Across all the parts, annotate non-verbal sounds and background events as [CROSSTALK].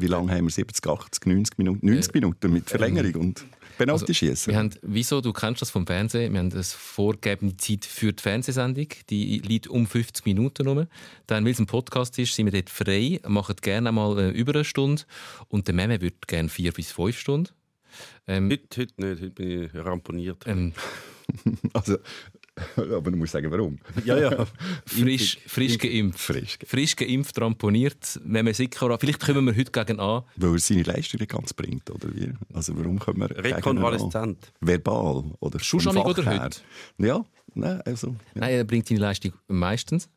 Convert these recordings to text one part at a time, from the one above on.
Wie lange haben wir? 70, 80, 90 Minuten? 90 äh, Minuten mit Verlängerung ähm, und Penalty also, schießen. Wir haben, wieso, du kennst das vom Fernsehen, wir haben eine vorgegebene Zeit für die Fernsehsendung, die liegt um 50 Minuten rum. Dann, weil es ein Podcast ist, sind wir dort frei, machen gerne mal äh, über eine Stunde und der Meme würde gerne vier bis fünf Stunden. Ähm, heute, heute nicht, heute bin ich ramponiert. Ähm, [LAUGHS] also, [LAUGHS] aber du musst sagen, warum. Ja, ja. [LAUGHS] frisch, frisch geimpft. Frisch. frisch geimpft, ramponiert. Wenn wir sicher, vielleicht kommen wir heute gegen an. Weil er seine Leistung nicht ganz bringt, oder wie? Also warum können wir Rekonvaleszent. Verbal oder Schuschamig oder heute? Ja, nein, also... Ja. Nein, er bringt seine Leistung meistens.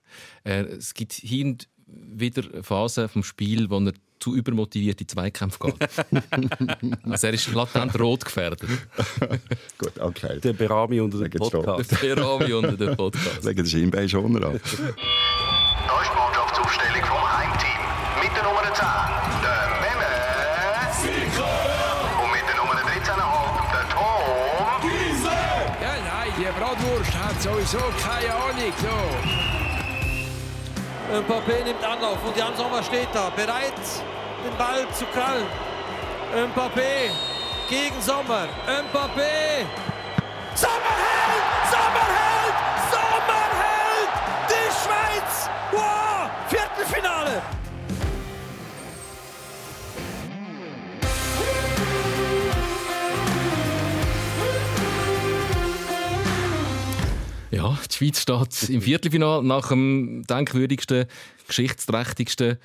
Äh, es gibt hier und wieder Phasen vom Spiel, wo er zu übermotiviert in Zweikämpfe geht. [LAUGHS] also er ist latent rot gefährdet. [LAUGHS] Gut, okay. Der Berami unter dem Podcast. Der Berami unter dem Podcast. Legen Sie Schienbein schon an. Da ist die Mannschaftsaufstellung vom Heimteam. Mit der Nummer 10, der Memme. Und mit der Nummer 13,5, der Tom. Giese! Ja, nein, die Bratwurst hat sowieso keine Ahnung. So. Mbappé nimmt Anlauf und Jan Sommer steht da, bereit, den Ball zu krallen. Mbappé gegen Sommer. Mbappé. Sommer hält! Sommer hält! Die Schweiz steht im Viertelfinale nach dem denkwürdigsten, geschichtsträchtigsten,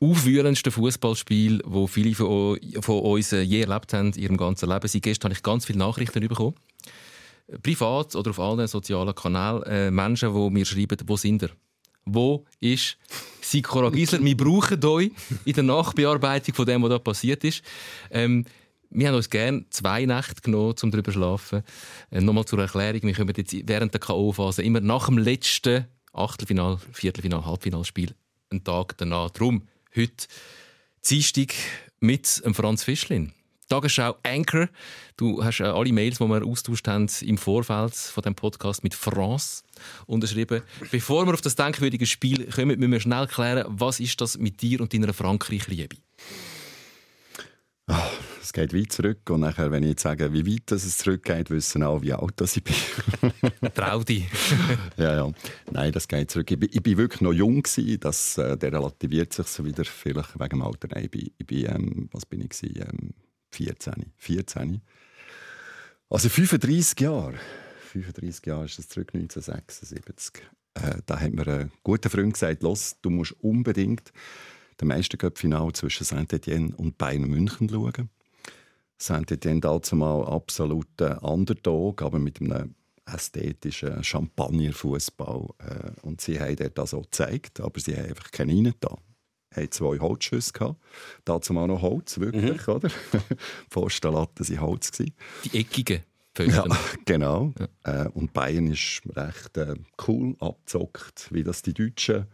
aufwühlendsten Fußballspiel, wo viele von, von uns je erlebt haben in ihrem ganzen Leben. Seit gestern habe ich ganz viele Nachrichten bekommen. Privat oder auf allen sozialen Kanälen. Äh, Menschen, die mir schreiben, wo sind ihr? Wo ist Sikora Gisler? Wir brauchen euch in der Nachbearbeitung von dem, was da passiert ist. Ähm, wir haben uns gerne zwei Nächte genommen, um darüber zu schlafen. Äh, Nochmal zur Erklärung, wir kommen jetzt während der K.O.-Phase immer nach dem letzten Achtelfinal, Viertelfinal, Halbfinalspiel einen Tag danach. Darum heute Dienstag mit Franz Fischlin. Tagesschau Anchor. Du hast äh, alle Mails, die wir austauscht haben im Vorfeld von dem Podcast mit France unterschrieben. Bevor wir auf das denkwürdige Spiel kommen, müssen wir schnell klären, was ist das mit dir und deiner Frankreich-Liebe? Es geht weit zurück. Und nachher, wenn ich jetzt sage, wie weit es zurückgeht, wissen auch, wie alt ich bin. [LAUGHS] Trau dich. [LAUGHS] ja, ja. Nein, das geht zurück. Ich bin, ich bin wirklich noch jung gewesen. Das, äh, der relativiert sich so wieder, vielleicht wegen dem Alter. Nein, ich bin, ich bin ähm, was bin ich gewesen? Ähm, 14. 14. Also 35 Jahre. 35 Jahre ist das zurück, 1976. Äh, da hat mir ein guter Freund gesagt, los, du musst unbedingt dem Meistercup-Final zwischen Saint-Étienne und Bayern München schauen. Saint-Étienne dazumal absoluter Underdog, aber mit einem ästhetischen Champagner-Fußball. Äh, und sie haben dort das auch gezeigt, aber sie haben einfach keinen rein Sie hatten zwei Holzschüsse gehabt. Dazu mal noch Holz, wirklich, mhm. oder? [LAUGHS] Die Pfostenlatten waren Holz. Die eckigen. Ja, [LAUGHS] genau. Ja. Äh, und Bayern ist recht äh, cool abgezockt, wie das die Deutschen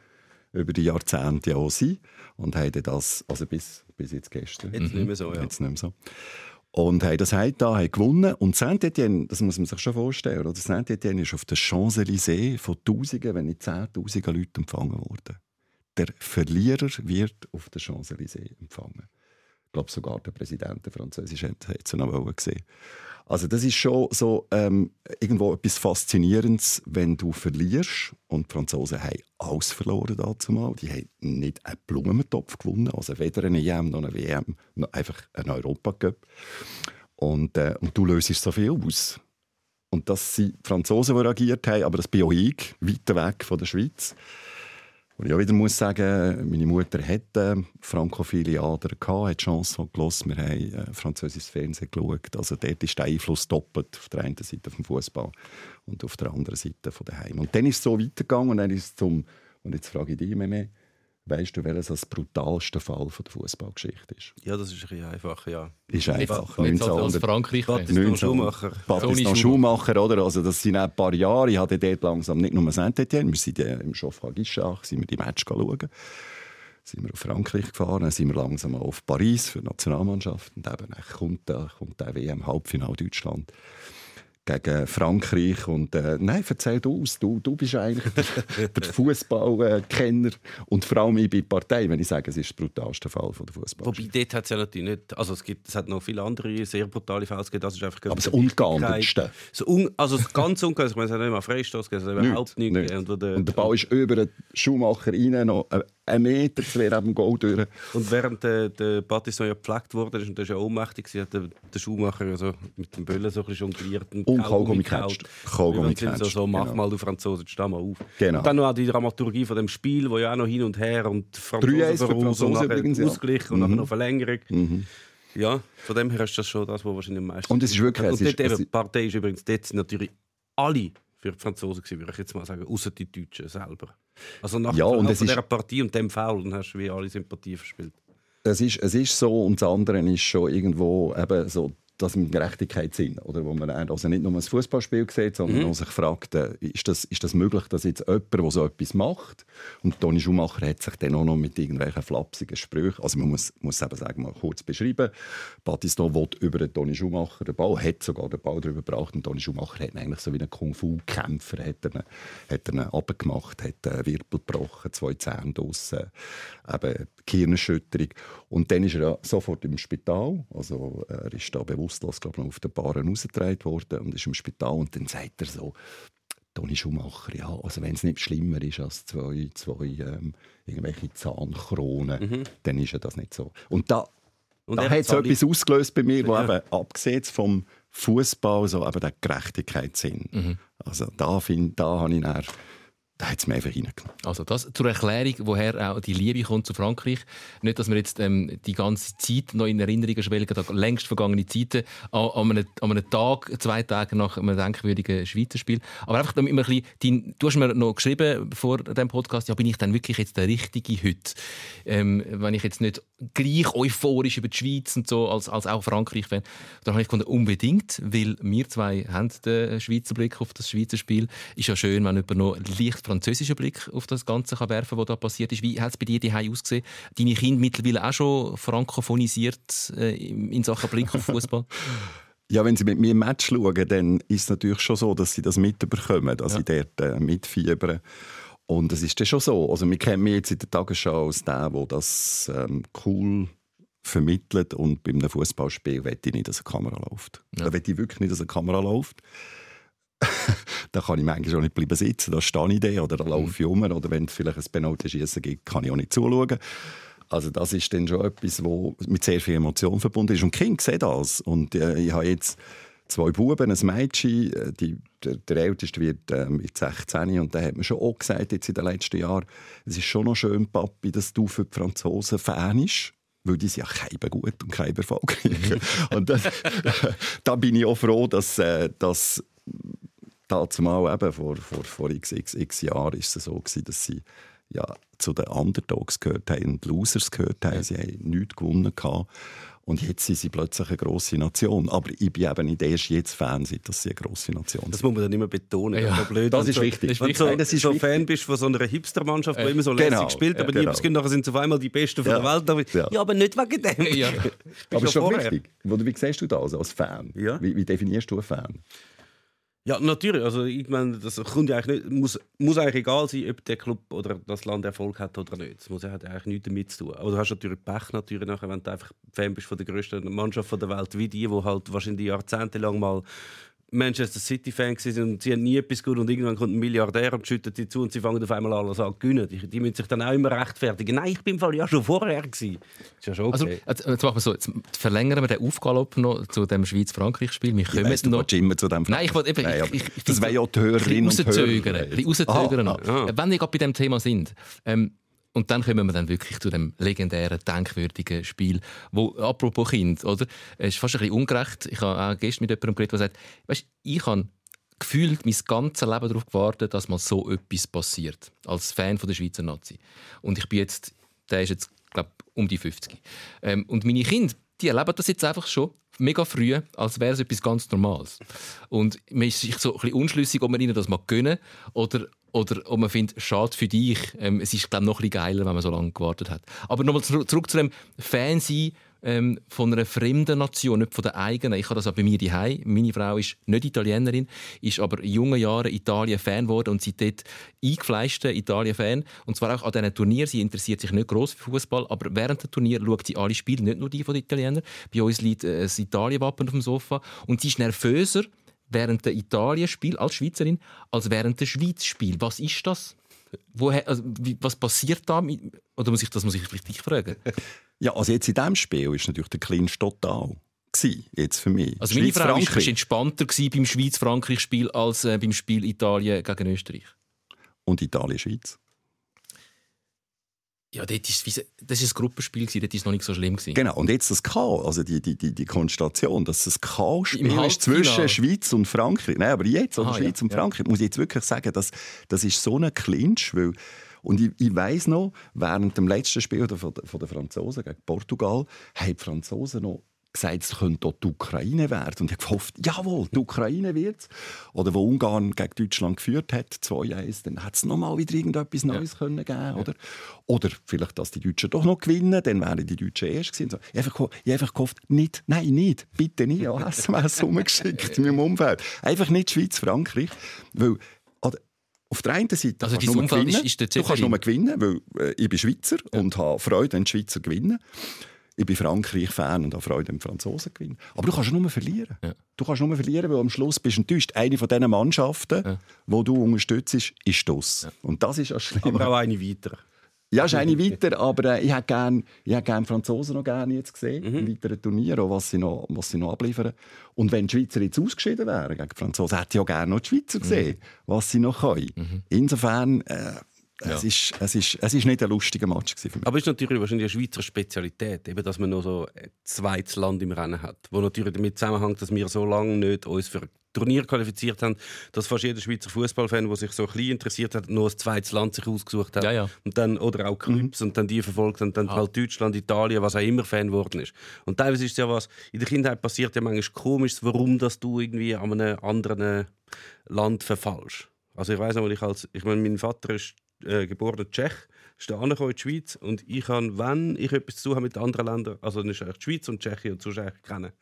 über die Jahrzehnte auch sind. Und haben das, also bis, bis jetzt gestern. Jetzt nicht mehr so, ja. Jetzt nicht mehr so. Und haben das heute haben gewonnen. Und Saint-Étienne, das muss man sich schon vorstellen, oder? Saint-Étienne ist auf der Champs-Élysées von Tausenden, wenn nicht Zehntausenden Leuten empfangen worden. Der Verlierer wird auf der Champs-Élysées empfangen. Ich glaube, sogar der Präsident der Französisch hat es noch gesehen. Also das ist schon so ähm, irgendwo etwas Faszinierendes, wenn du verlierst. Und die Franzosen haben alles verloren dazu mal. Die haben nicht einen Blumentopf gewonnen, also weder eine EM noch eine WM, einfach einen Europacup. Und, äh, und du löst so viel aus. Und das sind die Franzosen, die reagiert haben, aber das bin auch ich, weiter weg von der Schweiz. Und ich auch wieder muss sagen, meine Mutter hatte äh, frankophile Adern, gehabt, hat Chanson gelassen, wir haben äh, französisches Fernsehen geschaut. Also dort ist der Einfluss doppelt, auf der einen Seite vom Fußball und auf der anderen Seite von daheim. Und dann ist es so weitergegangen und dann ist es zum, und jetzt frage ich dich mehr, Weißt du, welches das brutalste Fall der Fußballgeschichte ist? Ja, das ist ein einfach, ja. Ist einfach. 1900, Frankreich. Battiston Schumacher. Battiston Schumacher, oder? Also das sind ein paar Jahre. Ich hatte dort langsam nicht nur Saint-Étienne, wir sind im Chauffeur Guichard, sind wir die Match schauen. Sind wir auf Frankreich gefahren, dann sind wir langsam auf Paris für die Nationalmannschaft. Und eben kommt, da, kommt der WM-Halbfinale Deutschland gegen Frankreich. Und, äh, nein, erzähl du aus. Du, du bist eigentlich der, der Fußballkenner und vor allem ich bin Partei, wenn ich sage, es ist der brutalste Fall von der Fußball. Wobei, dort hat es ja natürlich nicht... Also es, gibt, es hat noch viele andere sehr brutale Fälle gegeben. Das ist einfach Aber das Ungeahntetste. So un, also das ganz ungeahnte, ich meine, es hat nicht mal Freistoß gegeben, es hat überhaupt nichts Nicht. gegeben. Und, der, Und der Ball ist über den Schuhmacher rein, noch einen Meter zu wäre am Goal durch. Und während der, der Battiston ja gepflegt wurde, und der ist ja ohnmächtig, hat der, der Schuhmacher ja so mit dem Böllen so ein bisschen jongliert und, Und Kaugummi gecatcht. Kaugummi Und so, so mach genau. mal, du Franzosen, steh mal auf. Genau. Und dann noch die Dramaturgie von dem Spiel, wo ja auch noch hin und her und die 3-1 für voraus und Franzosen nachher übrigens, ja. Ausgleich und Mhm. nachher noch Verlängerung. Ja, von dem her ist das schon das, was wahrscheinlich am meisten... Und es ist wirklich- Und dort eben, die Partei ist übrigens, dort sind natürlich alle für die Franzosen gewesen, würde ich jetzt mal sagen, außer die Deutschen selber. Also nach Ja, und nach es ist- dieser Partie und dem Foul, dann hast du wie alle Sympathie verspielt. Es ist, es ist so und das andere ist schon irgendwo eben so das im Gerechtigkeitssinn, oder wo man also nicht nur ein Fußballspiel sieht, sondern auch sich fragt, äh, ist das, ist das möglich, dass jetzt jemand, der so etwas macht, und Toni Schumacher hat sich dann auch noch mit irgendwelchen flapsigen Sprüchen, also man muss, muss eben sagen, mal kurz beschreiben, Battiston will über den Toni Schumacher den Ball, hat sogar den Ball darüber gebracht und Toni Schumacher hat eigentlich so wie ein Kung-Fu-Kämpfer hat er ihn, hat er ihn runtergemacht, hat einen Wirbel gebrochen, zwei Zähne draussen, eben Gehirnerschütterung. Und dann ist er sofort im Spital. Also er ist da bewusstlos glaub ich, auf den Bahn rausgetragen worden und ist im Spital. Und dann sagt er so, Toni Schumacher, ja, also wenn es nicht schlimmer ist als zwei, zwei ähm, irgendwelche Zahnkronen, dann ist ja das nicht so. Und da, Und da hat es etwas ausgelöst bei mir, wo Ja. eben abgesehen vom Fußball so eben der Gerechtigkeitssinn. Mhm. Also da, find, da habe ich dann, da hat es mir einfach reingenommen. Also das zur Erklärung, woher auch die Liebe kommt zu Frankreich. Nicht, dass wir jetzt ähm, die ganze Zeit noch in Erinnerungen schwelgen, längst vergangene Zeiten, an, an, einem, an einem Tag, zwei Tage nach einem denkwürdigen Schweizer Spiel. Aber einfach damit wir ein bisschen, du hast mir noch geschrieben vor dem Podcast, ja, bin ich dann wirklich jetzt der Richtige heute? Ähm, wenn ich jetzt nicht gleich euphorisch über die Schweiz und so, als, als auch Frankreich-Fan, dann habe ich gefunden, unbedingt, weil wir zwei haben den Schweizer Blick auf das Schweizer Spiel. Ist ja schön, wenn jemand noch leicht französischen Blick auf das Ganze kann werfen kann, was da passiert ist. Wie hat es bei dir daheim ausgesehen? Deine Kinder mittlerweile auch schon frankophonisiert äh, in Sachen Blick auf Fußball? [LAUGHS] Ja, wenn sie mit mir ein Match schauen, dann ist es natürlich schon so, dass sie das mitbekommen, dass Ja. sie dort äh, mitfiebern. Und es ist dann schon so. Also, wir kennen mich jetzt in der Tagesschau als der, der das ähm, cool vermittelt. Und bei einem Fußballspiel will ich nicht, dass eine Kamera läuft. Ja. Da will ich wirklich nicht, dass eine Kamera läuft. [LAUGHS] da kann ich manchmal auch nicht bleiben sitzen. Da stehe ich dann oder da laufe ich um. Oder wenn es vielleicht ein Penalty-Schießen gibt, kann ich auch nicht zuschauen. Also das ist dann schon etwas, wo mit sehr viel Emotion verbunden ist. Und Kinder sehen das. Und äh, ich habe jetzt zwei Buben, ein Mädchen. äh, Die, der, der Älteste wird äh, mit 16. Und da hat man schon auch gesagt, jetzt in den letzten Jahren, es ist schon noch schön, Papi, dass du für die Franzosen Fan bist. Weil die sind ja kein gut und kein erfolgreich. [LAUGHS] und das, [LAUGHS] da bin ich auch froh, dass, äh, dass dazumal eben vor, vor, vor x, x, x Jahren ist es so gewesen, dass sie ja, zu den Underdogs gehört haben und die Losers gehört haben. Sie haben nichts gewonnen. Gehabt. Und jetzt sind sie plötzlich eine grosse Nation. Aber ich bin eben nicht erst jetzt Fan, seit dass sie eine grosse Nation Das sind. muss man dann immer betonen. Ja, das ist so, wichtig. Das ist Wenn du wichtig. so, Nein, das so wichtig. Fan bist von so einer Hipstermannschaft, die Äh, immer so genau. lässig spielt, aber Ja, die genau. genau. nachher sind sie auf einmal die Besten von Ja. der Welt. Aber, Ja. ja. aber nicht wegen dem. Ja. [LAUGHS] Aber ist vorher. wichtig. Wie, wie siehst du das als Fan? Ja. Wie, wie definierst du einen Fan? Ja, natürlich. Also ich meine, das kommt ja eigentlich nicht, muss, muss eigentlich egal sein, ob der Club oder das Land Erfolg hat oder nicht. Das muss ja hat eigentlich nichts damit zu tun. Aber du hast natürlich Pech natürlich nachher, wenn du einfach Fan bist von der größten Mannschaft der Welt, wie die, die halt wahrscheinlich jahrzehntelang mal Manchester City Fan waren und sie haben nie etwas gut und irgendwann kommt ein Milliardär und schüttet sie zu und sie fangen auf einmal an zu gewinnen. Die, die müssen sich dann auch immer rechtfertigen. Nein, ich bin im Fall ja schon vorher gewesen. Ist ja schon Also, okay. jetzt, jetzt machen wir so, jetzt verlängern wir den Aufgalopp noch zu dem Schweiz-Frankreich-Spiel. Wir Ich kommen weiss, du noch... immer zu dem Nein, ich wollte eben... Nein, ich, ich, ich, das wäre ja die Hörerinnen und. Hörer. Ein bisschen rauszögern. Ah, noch. ah. Wenn wir gerade bei dem Thema sind. Ähm, und dann kommen wir dann wirklich zu dem legendären, denkwürdigen Spiel, wo, apropos Kind, oder? Es ist fast ein bisschen ungerecht. Ich habe auch gestern mit jemandem geredet, der sagt, weißt, ich habe gefühlt mein ganzes Leben darauf gewartet, dass mal so etwas passiert. Als Fan von der Schweizer Nazi. Und ich bin jetzt, der ist jetzt, glaube um die 50. Ähm, und meine Kinder, die erleben das jetzt einfach schon mega früh, als wäre es etwas ganz Normales. Und man ist sich so ein bisschen unschlüssig, ob man ihnen das mal gönnen oder oder ob man findet, schade für dich. Ähm, es ist glaube noch ein bisschen geiler, wenn man so lange gewartet hat. Aber nochmal zurück, zu dem Fansein ähm, von einer fremden Nation, nicht von der eigenen. Ich habe das auch bei mir daheim. Meine Frau ist nicht Italienerin, ist aber in jungen Jahren Italien-Fan geworden und sie dort eingefleischter Italien-Fan. Und zwar auch an diesen Turnieren. Sie interessiert sich nicht gross für Fußball, aber während der Turnier schaut sie alle Spiele, nicht nur die von den Italienern. Bei uns liegt äh, das Italien-Wappen auf dem Sofa und sie ist nervöser während der Italien-Spiel als Schweizerin als während der Schweiz-Spiel. Was ist das? Woher, also, was passiert da? Oder muss ich, das muss ich vielleicht dich fragen. [LAUGHS] Ja, also jetzt in diesem Spiel ist natürlich der Clinch total. Gewesen, jetzt für mich. Also meine Frau war entspannter gewesen beim Schweiz-Frankreich-Spiel als äh, beim Spiel Italien gegen Österreich. Und Italien-Schweiz. Ja, dort ist, das war ein Gruppenspiel, gewesen, dort war es noch nicht so schlimm. Gewesen. Genau, und jetzt das K, also die, die, die, die Konstellation, dass es K-Spiel ist zwischen. Schweiz und Frankreich. Nein, aber jetzt, oder Ah, Schweiz ja, und ja. Frankreich, muss ich jetzt wirklich sagen, das, das ist so ein Clinch, weil und ich, ich weiss noch, während dem letzten Spiel der- von der, Franzosen gegen Portugal, haben die Franzosen noch gesagt, es könnte auch die Ukraine werden. Und ich habe gehofft, jawohl, die Ukraine wird Oder wo Ungarn gegen Deutschland geführt hat, 2-1, dann hat es noch mal wieder irgendetwas Neues können geben oder? oder vielleicht, dass die Deutschen doch noch gewinnen, dann wären die Deutschen erst gewesen. Ich habe einfach, geho- ich habe einfach gehofft, nicht, nein, nicht, bitte nicht, ja, SMS rumgeschickt in meinem Umfeld. Einfach nicht Schweiz-Frankreich, weil auf der einen Seite Also kannst nur gewinnen, ist- ist der du kannst nur gewinnen, weil äh, ich bin Schweizer und habe Freude, wenn die Schweizer gewinnen. Ich bin Frankreich-Fan und habe Freude, wenn die Franzosen gewinnen. Aber du kannst nur verlieren. Ja. Du kannst nur verlieren, weil am Schluss bist du enttäuscht. Eine von diesen Mannschaften, Ja. die du unterstützt, ist das. Und das ist das Schlimme. Aber auch eine weiter. Ja, ist eine weiter, aber äh, ich hätte gerne gern Franzosen noch gerne jetzt gesehen, Mhm. im weiteren Turnier, auch was sie, noch, was sie noch abliefern. Und wenn die Schweizer jetzt ausgeschieden wären gegen die Franzosen, hätte ich auch gerne noch die Schweizer Mhm. gesehen, was sie noch können. Insofern, äh, es, ist, es, ist, es ist nicht ein lustiger Match gewesen für mich. Aber es ist natürlich wahrscheinlich eine Schweizer Spezialität, eben, dass man noch so ein zweites Land im Rennen hat. Wo natürlich damit zusammenhängt, dass wir so lange nicht uns für Turnier qualifiziert haben, dass fast jeder Schweizer Fußballfan, der sich so ein bisschen interessiert hat, noch ein zweites Land sich ausgesucht hat. Ja, ja. Und dann, oder auch Clubs und dann die verfolgt und dann halt Deutschland, Italien, was auch immer Fan geworden ist. Und teilweise ist es ja was, in der Kindheit passiert ja manchmal komisch, warum dass du irgendwie an einem anderen Land verfallst. Also ich weiß noch, ich als, ich meine, mein Vater ist äh, geborener Tschech, ist da angekommen in die Schweiz und ich kann, wenn ich etwas zu tun habe mit anderen Ländern, also dann ist eigentlich die Schweiz und Tschechien und sonst eigentlich kennen.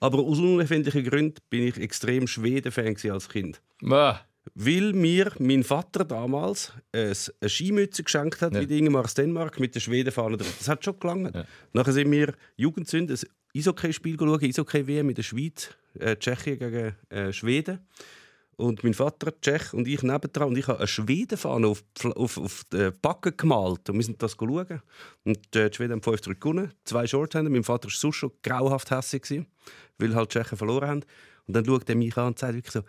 Aber aus unerfindlichen Gründen bin ich extrem Schweden-Fan als Kind. Ah, Weil mir mein Vater damals äh, eine Skimütze geschenkt hat, Ja. wie die Ingemar aus Dänemark, mit der Schwedenfahne drauf. Das hat schon gelangt. Ja. Nachher sind wir Jugendsünd ein Eishockey-Spiel schauen, Eishockey-WM in der Schweiz, äh, Tschechien gegen äh, Schweden. Und mein Vater, Tschech, und ich nebendran. Und ich habe eine Schwedenfahne auf, auf, auf die Backen gemalt. Und wir sind das schauen. Und äh, die Schweden haben 5 3 gewonnen. Zwei Shorthänder. Mein Vater war sonst schon grauhaft hässlich, weil halt die Tschechen verloren haben. Und dann schaut er mich an und sagt wirklich so,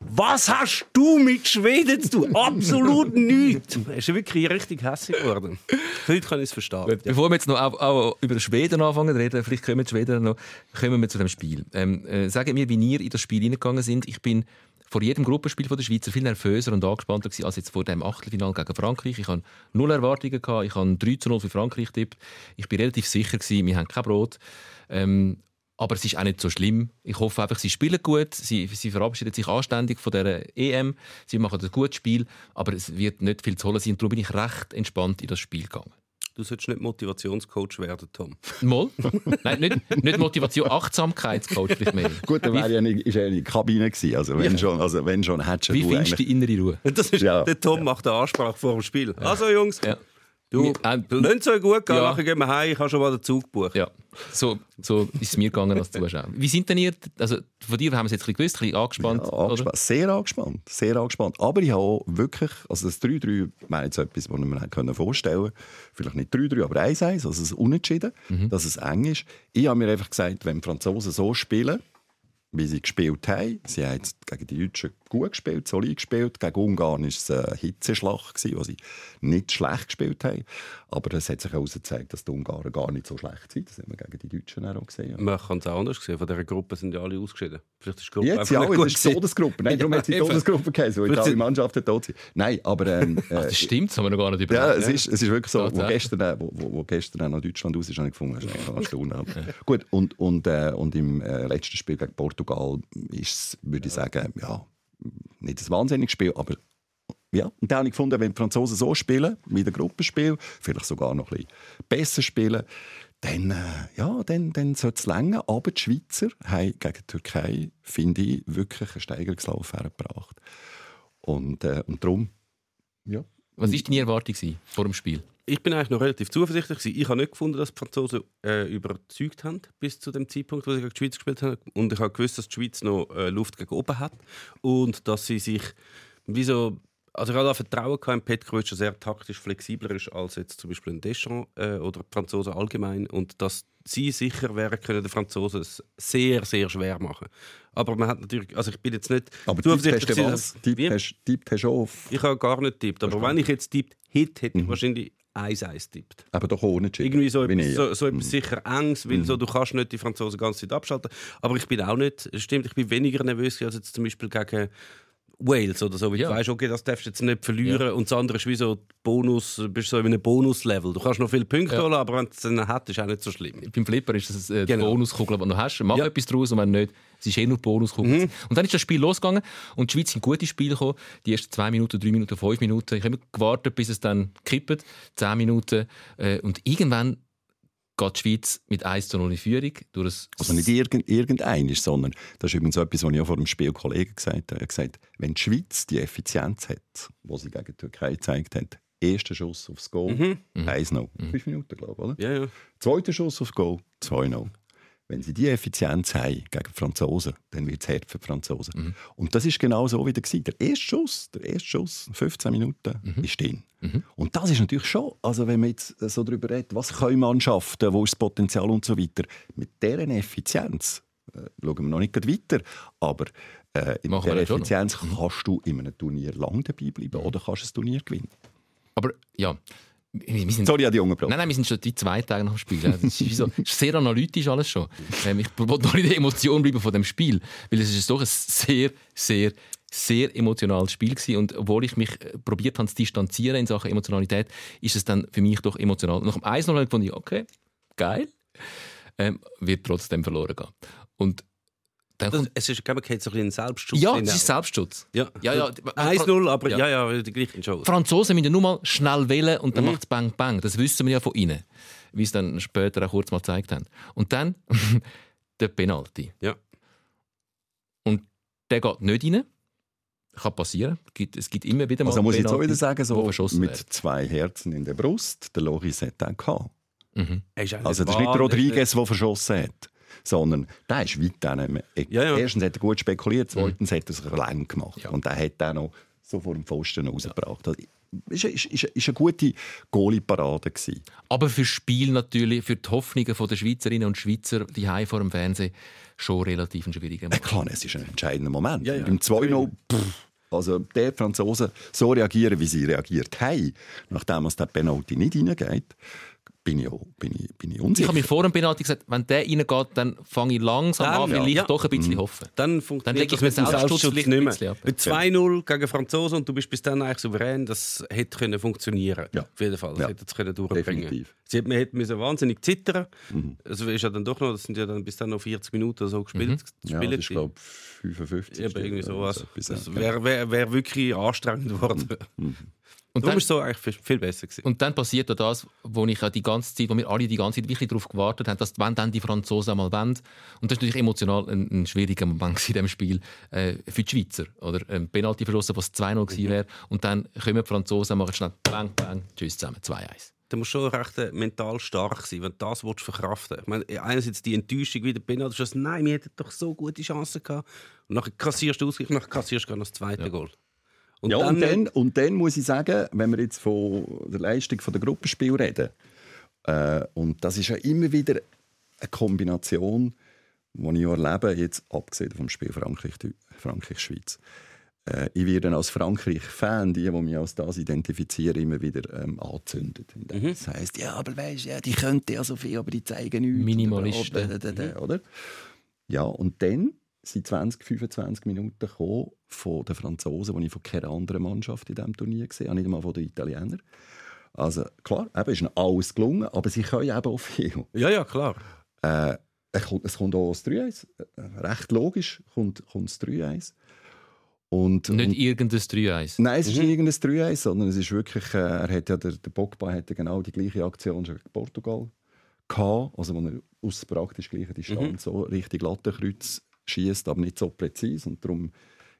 was hast du mit Schweden zu tun? Absolut nichts. Er ist wirklich richtig hässlich geworden. Heute kann ich es verstehen. Gut, Bevor wir jetzt noch auch, auch über Schweden anfangen zu reden, vielleicht kommen die Schweden noch, kommen wir zu dem Spiel. Ähm, äh, sagen mir, wie ihr in das Spiel hineingegangen sind. Ich bin vor jedem Gruppenspiel von der Schweizer viel nervöser und angespannter gewesen als jetzt vor dem Achtelfinale gegen Frankreich. Ich hatte null Erwartungen gehabt. Ich habe 3 zu 0 für Frankreich tippt. Ich bin relativ sicher gewesen, wir haben kein Brot. Ähm, aber es ist auch nicht so schlimm. Ich hoffe einfach, sie spielen gut, sie, sie verabschieden sich anständig von der EM, sie machen ein gutes Spiel, aber es wird nicht viel zu holen sein. Darum bin ich recht entspannt in das Spiel gegangen. Du solltest nicht Motivationscoach werden, Tom. Moll? Nein, nicht, nicht Motivation, Achtsamkeitscoach vielleicht mehr. Gut, dann wäre ja nicht, ist ja in der Kabine gewesen. Also wenn schon, also wenn schon, hättest Wie du findest du die innere Ruhe? Das ist, Ja. Der Tom macht eine Ansprache vor dem Spiel. Also Jungs, Ja. Du, lasst es euch gut gehen, Ja. nachher gehen wir heim, ich habe schon mal den Zug gebucht. Ja, so, so ist es mir gegangen als Zuschauer. Wie sind denn ihr, also von dir haben wir es jetzt ein gewusst, ein bisschen angespannt, Ja, oder? angespannt. Sehr angespannt. Sehr angespannt. Aber ich habe auch wirklich, also das 3-3 wäre jetzt etwas, was mir hätte vorstellen können. Vielleicht nicht 3-3, aber 1-1, also es ist unentschieden, Mhm. dass es eng ist. Ich habe mir einfach gesagt, wenn die Franzosen so spielen, wie sie gespielt haben, sie haben jetzt gegen die Deutschen gut gespielt, solid gespielt, gegen Ungarn war es ein Hitzeschlag, gewesen, wo sie nicht schlecht gespielt haben. Aber es hat sich auch gezeigt, dass die Ungarn gar nicht so schlecht sind. Das haben wir gegen die Deutschen auch gesehen. Man kann es auch anders sehen. Von dieser Gruppe sind ja alle ausgeschieden. Vielleicht ist die Gruppe Jetzt ja, nicht das gut ist die. Todesgruppe. Nein, [LAUGHS] darum Ja, hat es die. Todesgruppe geheißen, weil alle sind- Mannschaften tot sind. Nein, aber ähm, [LAUGHS] äh, Das stimmt, das haben wir noch gar nicht ja, überlegt. es, ist, es ist wirklich so, wo gestern, äh, wo, wo, wo gestern auch noch Deutschland aus ist, habe ich gefunden, das ist eine [LAUGHS] Stunde. Gut, und, und, äh, und im äh, letzten Spiel gegen Portugal ist es, würde ich sagen, ja, nicht ein wahnsinniges Spiel, aber ja, und dann habe ich gefunden, wenn die Franzosen so spielen, wie in der Gruppenspiel, vielleicht sogar noch ein bisschen besser spielen, dann, äh, ja, dann, dann sollte es länger. Aber die Schweizer haben gegen die Türkei, finde ich, wirklich einen Steigerungslauf hergebracht. Und, äh, und darum, ja. Was war deine Erwartung vor dem Spiel? Ich bin eigentlich noch relativ zuversichtlich. gewesen. Ich habe nicht gefunden, dass die Franzosen äh, überzeugt haben bis zu dem Zeitpunkt, wo sie gegen die Schweiz gespielt haben. Und ich habe gewusst, dass die Schweiz noch äh, Luft gegen oben hat und dass sie sich wie so also ich hatte auch Vertrauen gehabt in Petkovic, dass er taktisch flexibler ist als jetzt zum Beispiel ein Deschamps äh, oder die Franzosen allgemein und dass sie sicher wären können, den Franzosen es sehr, sehr schwer machen. Aber man hat natürlich, also ich bin jetzt nicht Aber zuversichtlich tippt hast du was? Tippt hast, tippt hast du auf, Ich habe gar nicht tippt, aber wenn ich jetzt tippt hätte, hätte ich Mhm. wahrscheinlich 1-1 tippt. aber doch ohne Chip. Irgendwie so etwas, so, so etwas Mhm. sicher Enges, weil so, du kannst nicht die Franzosen die ganze Zeit abschalten. Aber ich bin auch nicht, stimmt, ich bin weniger nervös als jetzt zum Beispiel gegen Wales oder so. Weil Ja. du weißt, okay, das darfst du jetzt nicht verlieren. Und das andere ist wie so Bonus, bist so in einem Bonuslevel. Du kannst noch viele Punkte Ja. holen, aber wenn du es dann hast, ist auch nicht so schlimm. Beim Flipper ist das äh, die Genau. Bonuskugel, die du hast. Mach Ja. etwas draus und wenn nicht, es ist eh nur Bonuskugel. Mhm. Und dann ist das Spiel losgegangen und die Schweiz sind gute Spiele gekommen. Die ersten zwei Minuten, drei Minuten, fünf Minuten. Ich habe immer gewartet, bis es dann kippt. Zehn Minuten. Äh, und irgendwann geht die Schweiz mit 1 zu 0 in Führung. Durch ein Also nicht irgend, irgendein, sondern das ist übrigens etwas, was ich auch vor dem Spiel Kollegen gesagt habe. Er hat gesagt, wenn die Schweiz die Effizienz hat, die sie gegen die Türkei gezeigt hat, erster Schuss aufs Goal, Mhm. 1-0. Fünf Minuten, glaube ich, oder? Ja, ja. Zweiter Schuss aufs Goal, 2-0. Wenn sie die Effizienz haben gegen Franzosen, dann wird es hart für die Franzosen. Mhm. Und das ist genau so wieder. gewesen. Der erste Schuss, der erste Schuss, 15 Minuten, ist drin. Mhm. Und das ist natürlich schon, also wenn man jetzt so darüber redet, was können Mannschaften, wo ist das Potenzial und so weiter, mit deren Effizienz, äh, schauen wir noch nicht weiter, aber äh, in Machen der. Effizienz kannst du in einem Turnier lang dabei bleiben oder kannst ein Turnier gewinnen. Aber ja, sind Sorry an die jungen. Nein, nein, wir sind schon die zwei Tage nach dem Spiel. Das ist, so, sehr analytisch alles schon. Ähm, ich wollte noch in der Emotion bleiben von dem Spiel, weil es ist doch ein sehr, sehr, sehr emotionales Spiel gewesen. und obwohl ich mich äh, probiert habe zu distanzieren in Sachen Emotionalität, ist es dann für mich doch emotional. Nach dem 1 0 fand ich, okay, geil, ähm, wird trotzdem verloren gehen. Und Das, es ist, glaube ich, hat so ein Selbstschutz. ja, das ist. Selbstschutz. Ja, Ja, ja. 1-0, aber Ja. ja, ja, die gleichen schon. Franzosen müssen nur mal schnell wählen und dann Mhm. macht es Bang Bang. Das wissen wir ja von ihnen, wie sie es dann später auch kurz mal gezeigt haben. Und dann [LAUGHS] der Penalty. Ja. Und der geht nicht rein. Kann passieren. Es gibt, es gibt immer wieder mal Also muss ich jetzt auch wieder sagen, wo so verschossen mit werden. zwei Herzen in der Brust, der Loris hat den gehabt. Mhm. Also das ist nicht Rodriguez, der verschossen hat, sondern der ist weit. Ja, ja. Erstens hat er gut spekuliert, zweitens hat er sich lang gemacht. Ja. Und er hat dann noch so vor dem Pfosten rausgebracht. Also, ist, ist, ist, ist eine gute Goalie-Parade. Aber für das Spiel natürlich, für die Hoffnungen der Schweizerinnen und Schweizer, die Hause vor dem Fernsehen, schon relativ ein schwieriger Ja, Moment. klar, es ist ein entscheidender Moment. Ja, ja. Beim 2-0, pff, also der Franzosen so reagieren, wie sie reagiert haben, nachdem es der Penalty nicht reingeht, bin ich, auch, bin ich, bin ich Ich unsicher. habe mir vor dem Penalty gesagt, wenn der reingeht, dann fange ich langsam Dann, an, ja. vielleicht Ja. doch ein bisschen Mhm. hoffen. Dann Dann funktioniert lege ich das mit dem Selbstschutz Selbstschutz nicht mehr. Mit 2-0 gegen Franzosen und du bist bis dann eigentlich souverän, das hätte können funktionieren Ja. Auf jeden Fall, das Ja. hätte es können durchbringen Definitiv. Sie man hätte müssen wahnsinnig zittern Mhm. Also ist ja dann doch noch, das sind ja dann bis dann noch 40 Minuten so gespielt. Mhm. Ja, das ist, glaube ich, 55. Eben irgendwie sowas. etwas, Das ja. wäre wär, wär wirklich anstrengend geworden. Und Darum dann, ist es so eigentlich viel, viel besser gewesen. Und dann passiert ja das, wo ich ja die ganze Zeit, wo wir alle die ganze Zeit wirklich darauf gewartet haben, dass wenn dann die Franzosen einmal wollen. Und das ist natürlich emotional ein, ein schwieriger Moment in diesem Spiel äh, für die Schweizer. Oder ein Penalty verschossen, was 2-0 gewesen wäre. Und dann kommen die Franzosen, machen schnell bang, bang, tschüss zusammen, 2-1. Du musst schon recht äh, mental stark sein, wenn du das willst verkraften Ich meine, einerseits die Enttäuschung wie der Penalty, dass nein, wir hätten doch so gute Chancen gehabt. Und nachher kassierst du Ausgleich, nachher kassierst du noch das zweite Goal. Und ja, und, äh, dann, und dann muss ich sagen, wenn wir jetzt von der Leistung der Gruppenspiel reden, äh, und das ist ja immer wieder eine Kombination, die ich erlebe, jetzt abgesehen vom Spiel Frankreich- Frankreich-Schweiz. Äh, ich werde als Frankreich-Fan, die, die mich als das identifizieren, immer wieder ähm, angezündet. Das heisst, ja, aber weißt ja, die könnten ja so viel, aber die zeigen nichts. Minimalisten. Oder, oder? Ja, und dann sind 20, 25 Minuten gekommen von den Franzosen, die ich von keiner anderen Mannschaft in diesem Turnier gesehen habe, nicht einmal von den Italienern. Also klar, eben ist alles gelungen, aber sie können eben auch viel. Ja, ja, klar. Äh, es kommt, auch das 3-1. Äh, Recht logisch kommt, kommt das 3-1. Und, Nicht und, irgendein 3-1. nein, es ist nicht irgendein 3-1, sondern es ist wirklich, äh, er hat ja, der, der Pogba hat ja genau die gleiche Aktion schon gegen Portugal gehabt, also wo er aus praktisch gleicher Distanz so richtig Lattenkreuz schießt, aber nicht so präzise und darum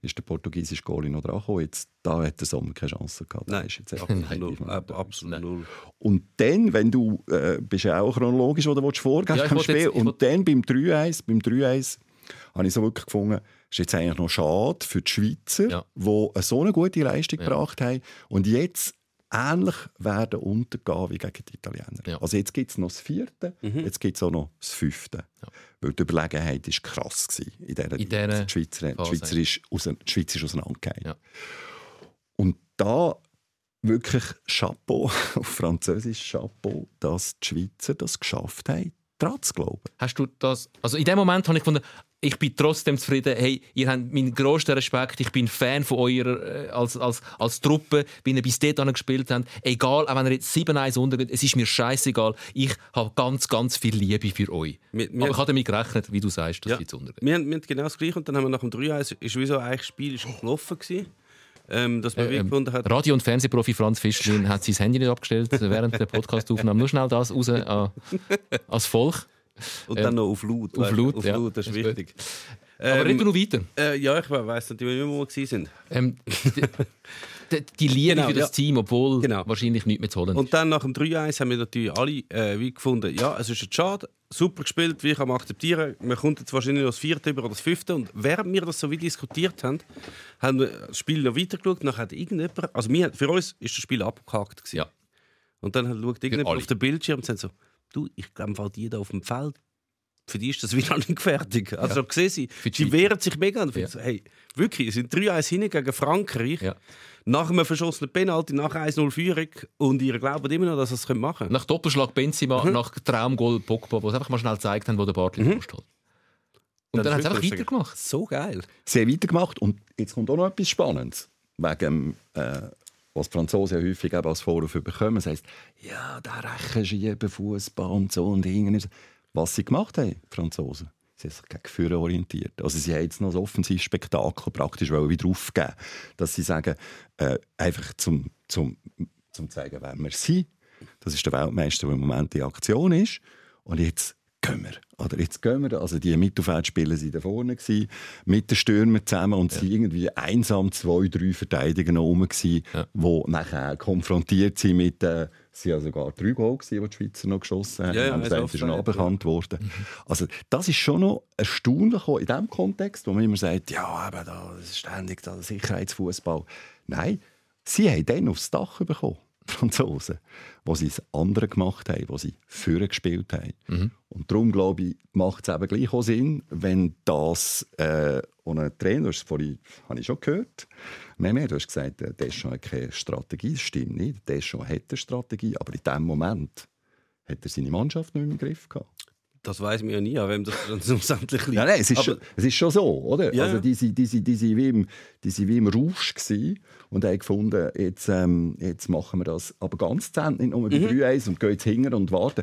ist der portugiesische Goalie noch dran gekommen. Jetzt, da hat der Sommer keine Chance gehabt. Nein, ist jetzt absolut Absolut null. und dann, wenn du, äh, bist ja auch chronologisch, oder willst du vorgehen Ja, Spiel, jetzt- und dann beim 3-1, beim 3-1 habe ich so wirklich gefunden, ist jetzt eigentlich noch schade für die Schweizer, Ja. die so eine gute Leistung Ja. gebracht haben und jetzt ähnlich werden untergehen wie gegen die Italiener. Ja. Mhm. Also jetzt gibt es noch das vierte, jetzt gibt es auch noch das fünfte. Weil die Überlegenheit war krass gewesen in dieser, In dieser die Schweizer, die. Schweizer ist, aus, die Schweiz ist auseinandergefallen. Ja. Und da wirklich Chapeau, [LAUGHS] auf Französisch Chapeau, dass die Schweizer das geschafft haben, dran zu glauben. Hast du das? Also in dem Moment habe ich gefunden, ich bin trotzdem zufrieden. Hey, ihr habt meinen grossten Respekt. Ich bin Fan von eurer äh, als, als, als Truppe, wie ihr bis dahin gespielt habt. Egal, auch wenn ihr jetzt 7-1 untergeht, es ist mir scheißegal. Ich habe ganz, ganz viel Liebe für euch. Wir- wir- Aber ich habe damit gerechnet, wie du sagst, dass Ja. jetzt untergeht. Wir, haben, wir haben genau das Gleiche und dann haben wir nach dem 3-1 ist wie so eigentlich das Spiel ist gelaufen gewesen, ähm, Äh, ähm, Radio- und Fernsehprofi Franz Fischlin hat sein Handy nicht abgestellt während der Podcastaufnahme. Nur schnell das raus an, [LAUGHS] als Volk. [LAUGHS] und dann noch auf laut. auf laut, auf ja. laut das ist Das ist wichtig. Aber Ähm, reden wir noch weiter. äh, ja, ich weiss natürlich nicht wo wir gewesen sind. Ähm, [LAUGHS] die, die, Liebe Genau, für das ja. Team, obwohl Genau. wahrscheinlich nichts mehr zu holen Und dann nach dem 3-1 haben wir natürlich alle äh, wie gefunden, ja, es ist jetzt schade, super gespielt, wie kann man akzeptieren. Man kommt jetzt wahrscheinlich noch das vierte über oder das fünfte. Und während wir das so wie diskutiert haben, haben wir das Spiel noch weitergeschaut. Nachher hat irgendjemand, also wir, für uns ist das Spiel abgehakt. Gewesen. Ja. Und dann schaut irgendjemand auf den Bildschirm und sagt so, du, ich glaube, die da auf dem Feld, für die ist das [LAUGHS] wieder nicht fertig. Also ja. sehen sie, die sie Schweiz. wehren sich mega. Und Ja. so, hey, wirklich, es sind 3-1 hinten gegen Frankreich. Ja. Nach einem verschossenen Penalty, nach 1-0 Führung. Und ihr glaubt immer noch, dass sie es machen können. Nach Doppelschlag Benzema, Mhm. nach Traumgoal Pogba, wo sie einfach mal schnell gezeigt haben, wo der Bartli mhm. hat. Und Das dann haben ist sie einfach weitergemacht. So geil. Sie haben weitergemacht und jetzt kommt auch noch etwas Spannendes. Wegen, äh, was Franzosen häufig eben als Vorwurf bekommen. Das heisst, ja, der Rechenschieben, Fußball und so und irgendwie. Was sie gemacht haben, die Franzosen, sie haben sich gegen Führer orientiert. Also sie haben jetzt noch ein offensives Spektakel praktisch wieder aufgeben. Dass sie sagen, äh, einfach zum, zum, zum zeigen, wer wir sind. Das ist der Weltmeister, der im Moment in Aktion ist. Und jetzt gehen wir. Oder jetzt gehen wir. Also die Mittelfeldspieler waren da vorne, gewesen, mit den Stürmern zusammen und es waren irgendwie einsam zwei, drei Verteidiger noch rum, die nachher konfrontiert sind mit äh, es waren ja sogar drei Goal, gewesen, die die Schweizer noch geschossen haben. Ja, ja, Und das ist schon Offside, aberkannt worden. Also, das ist schon noch erstaunlich in dem Kontext, wo man immer sagt, ja, eben da, das ist ständig da, Sicherheitsfußball. Nein, sie haben dann aufs Dach bekommen, Franzosen, wo sie das andere gemacht haben, wo sie Führer gespielt haben. Und darum, glaube ich, macht es eben gleich auch Sinn, wenn das äh, und ein Trainer, das vorhin habe ich schon gehört, mehr, mehr, du hast gesagt, äh, Deschamps hat keine Strategie, das stimmt nicht. Deschamps hat eine Strategie, aber in dem Moment hat er seine Mannschaft nicht im Griff gehabt. Das weiß man ja nie, an wem das dann schlussendlich liegt. Ja, nein, es ist, Aber- schon, es ist schon so, oder? Ja, also die, die, die, sind wie im, die sind wie im Rausch gewesen und haben gefunden, jetzt, ähm, jetzt machen wir das. Aber ganz Ende, nicht nur bei Mhm. 3-1 und gehen jetzt hingern und warten.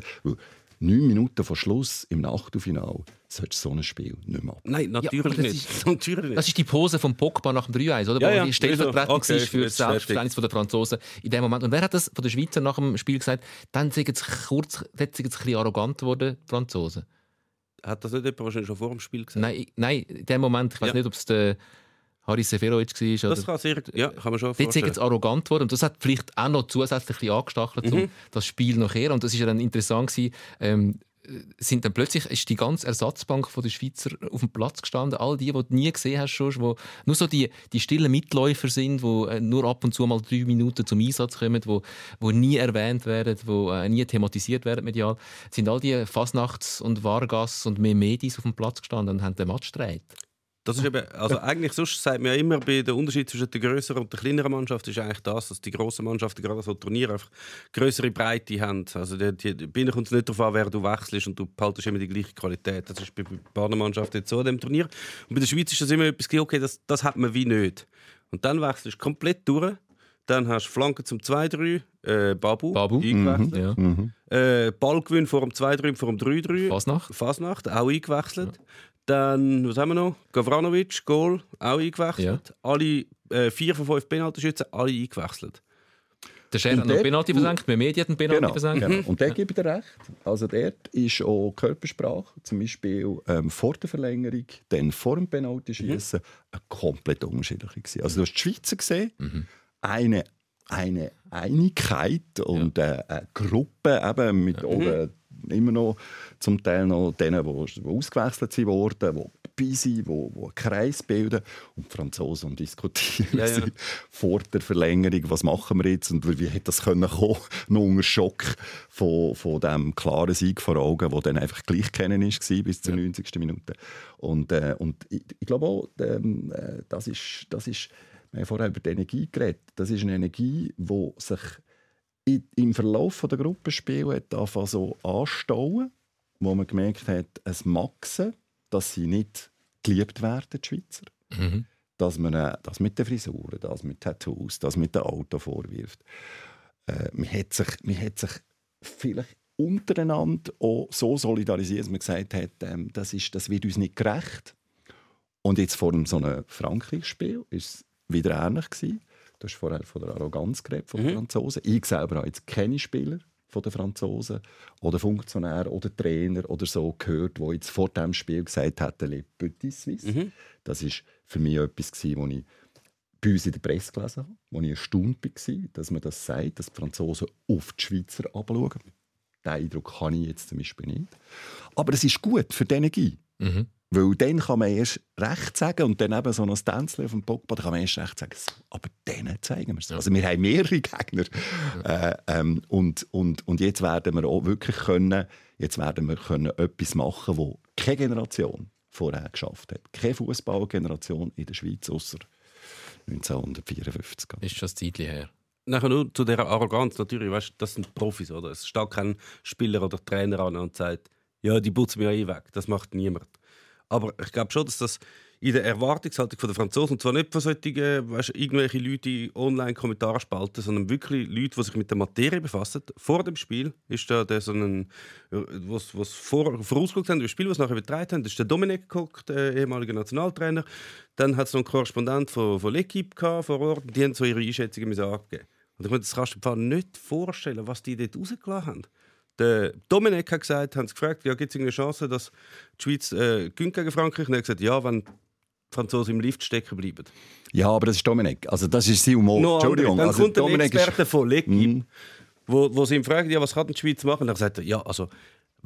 Neun Minuten vor Schluss im Achtelfinale solltest du so ein Spiel nicht mehr ab. Nein, natürlich das nicht. [LAUGHS] natürlich nicht. Das ist die Pose von Pogba nach dem 3-1, oder? Ja, Wo ja. die stellvertretend Okay, ist für jetzt das. Selbstverständnis der Franzosen in dem Moment. Und wer hat das von den Schweizer nach dem Spiel gesagt? Dann sind jetzt kurz, dort sind jetzt ein bisschen arrogant geworden, die Franzosen. Hat das nicht jemand wahrscheinlich schon vor dem Spiel gesagt? Nein, ich- nein, in dem Moment, ich weiß Ja. nicht, ob es der Haris Seferovic war. Das kann sehr, ja, kann man schon vorstellen. jetzt arrogant geworden und das hat vielleicht auch noch zusätzlich angestachelt, um das Spiel nachher. Und das ist ja dann interessant gewesen, ähm, sind dann plötzlich ist die ganze Ersatzbank von der Schweizer auf dem Platz gestanden. All die, die du nie gesehen hast, schon, wo nur so die, die stillen Mitläufer sind, die äh, nur ab und zu mal drei Minuten zum Einsatz kommen, wo, wo nie erwähnt werden, wo äh, nie thematisiert werden medial, sind all die Fasnachts- und Vargas und Memedis auf dem Platz gestanden und haben den Match gedreht. Das ist eben, also eigentlich sonst sagt man ja immer, bei der Unterschied zwischen der größeren und der kleineren Mannschaft ist eigentlich das, dass die grossen Mannschaften gerade so Turniere einfach größere Breite haben. Also die, die, bei kommt es nicht darauf an, wer du wechselst und du behaltest immer die gleiche Qualität. Das ist bei bei Partnermannschaften jetzt so in dem Turnier. Und bei der Schweiz ist das immer etwas, okay, das, das hat man wie nicht. Und dann wechselst du komplett durch. Dann hast du Flanke zum 2-3, äh, Babu, Babu. eingewechselt. Ja. Äh, Ballgewinn vor dem 2-3 und vor dem 3-3. Fasnacht. Fasnacht, auch eingewechselt. Dann, was haben wir noch? Gavranovic, Goal, auch eingewechselt. Alle äh, vier von fünf Penaltyschützen, alle eingewechselt. Der Scher hat noch Penalty versenkt, bei Medien hat einen Penalty Genau, versenkt. genau. Und der [LAUGHS] gibt dir recht. Also dort ist auch Körpersprache, zum Beispiel ähm, vor der Verlängerung, dann vor dem Penalty-Schießen, eine komplett unterschiedliche. gewesen. Also du hast die Schweizer gesehen, eine, eine Einigkeit und äh, eine Gruppe eben mit oder immer noch zum Teil noch denen, die, ausgewechselt sind worden, die dabei sind, die, die einen Kreis bilden und die Franzosen diskutieren [LAUGHS] Ja, ja. vor der Verlängerung, was machen wir jetzt und wie hätte das können kommen, [LAUGHS] noch unter Schock von, von dem klaren Sieg vor Augen, der dann einfach gleich kennen war bis zur 90. Minute. Und, äh, und ich, ich glaube auch, ähm, äh, das ist, das ist, wir haben vorher über die Energie geredet, das ist eine Energie, die sich im Verlauf der Gruppenspiele hat angefangen so anstauen, wo man gemerkt hat, es maxen, dass sie nicht geliebt werden, die Schweizer Mhm. dass man äh, das mit den Frisuren, das mit Tattoos, das mit dem Auto vorwirft. Äh, man, hat sich, man hat sich vielleicht untereinander auch so solidarisiert, dass man gesagt hat, ähm, das, ist, das wird uns nicht gerecht. Und jetzt vor einem so einem Frankreich-Spiel war es wieder ähnlich. Gewesen. Du hast vorher von der Arroganz geredet von den Franzosen. Ich selber habe jetzt keine Spieler von den Franzosen oder Funktionäre oder Trainer oder so gehört, die jetzt vor dem Spiel gesagt hätten, «Le petit Suisse». Das war für mich etwas, was ich bei uns in der Presse gelesen habe, wo ich erstaunt war, dass man das sagt, dass die Franzosen auf die Schweizer abschauen. Den Eindruck habe ich jetzt zum Beispiel nicht. Aber es ist gut für die Energie. Mhm. Weil dann kann man erst recht sagen und dann eben so ein Tänzchen auf dem Pogba, dann kann man erst recht sagen, so, aber denen zeigen wir es. Also wir haben mehrere [LAUGHS] Gegner. Äh, ähm, und, und, und jetzt werden wir auch wirklich können, jetzt werden wir können etwas machen, wo keine Generation vorher geschafft hat. Keine Fußballgeneration in der Schweiz, außer 1954. Ist schon ein Zeitchen her. Nachher nur zu dieser Arroganz. Natürlich, weißt, das sind Profis, oder? Es steht kein Spieler oder Trainer an und sagt, ja, die putzen mir eh weg. Das macht niemand. Aber ich glaube schon, dass das in der Erwartungshaltung der Franzosen, und zwar nicht von solchen, weißt, irgendwelche Leute in Online-Kommentarspalten, sondern wirklich Leute, die sich mit der Materie befassen. Vor dem Spiel ist da der so ein, was, was vor, vorausgeguckt haben, das Spiel, was nachher übertragen haben, das ist der Dominik geguckt, der ehemalige Nationaltrainer. Dann hat es noch einen Korrespondent von, von L'Equipe vor Ort, die haben so ihre Einschätzungen abgeben. Und ich meine, das kannst du dir nicht vorstellen, was die dort rausgelassen haben. Der Dominik hat gesagt, haben sie gefragt, ja, gibt es eine Chance, dass die Schweiz äh, gegen Frankreich? Und er hat gesagt, ja, wenn die Franzosen im Lift stecken bleiben. Ja, aber das ist Dominik. Also das ist sein Humor. Noch Entschuldigung. Dann also kommt ein Dominik Experte von L'Equipe, Mhm. wo, wo sie ihn fragen, ja, was kann die Schweiz machen? Und er sagt, ja, also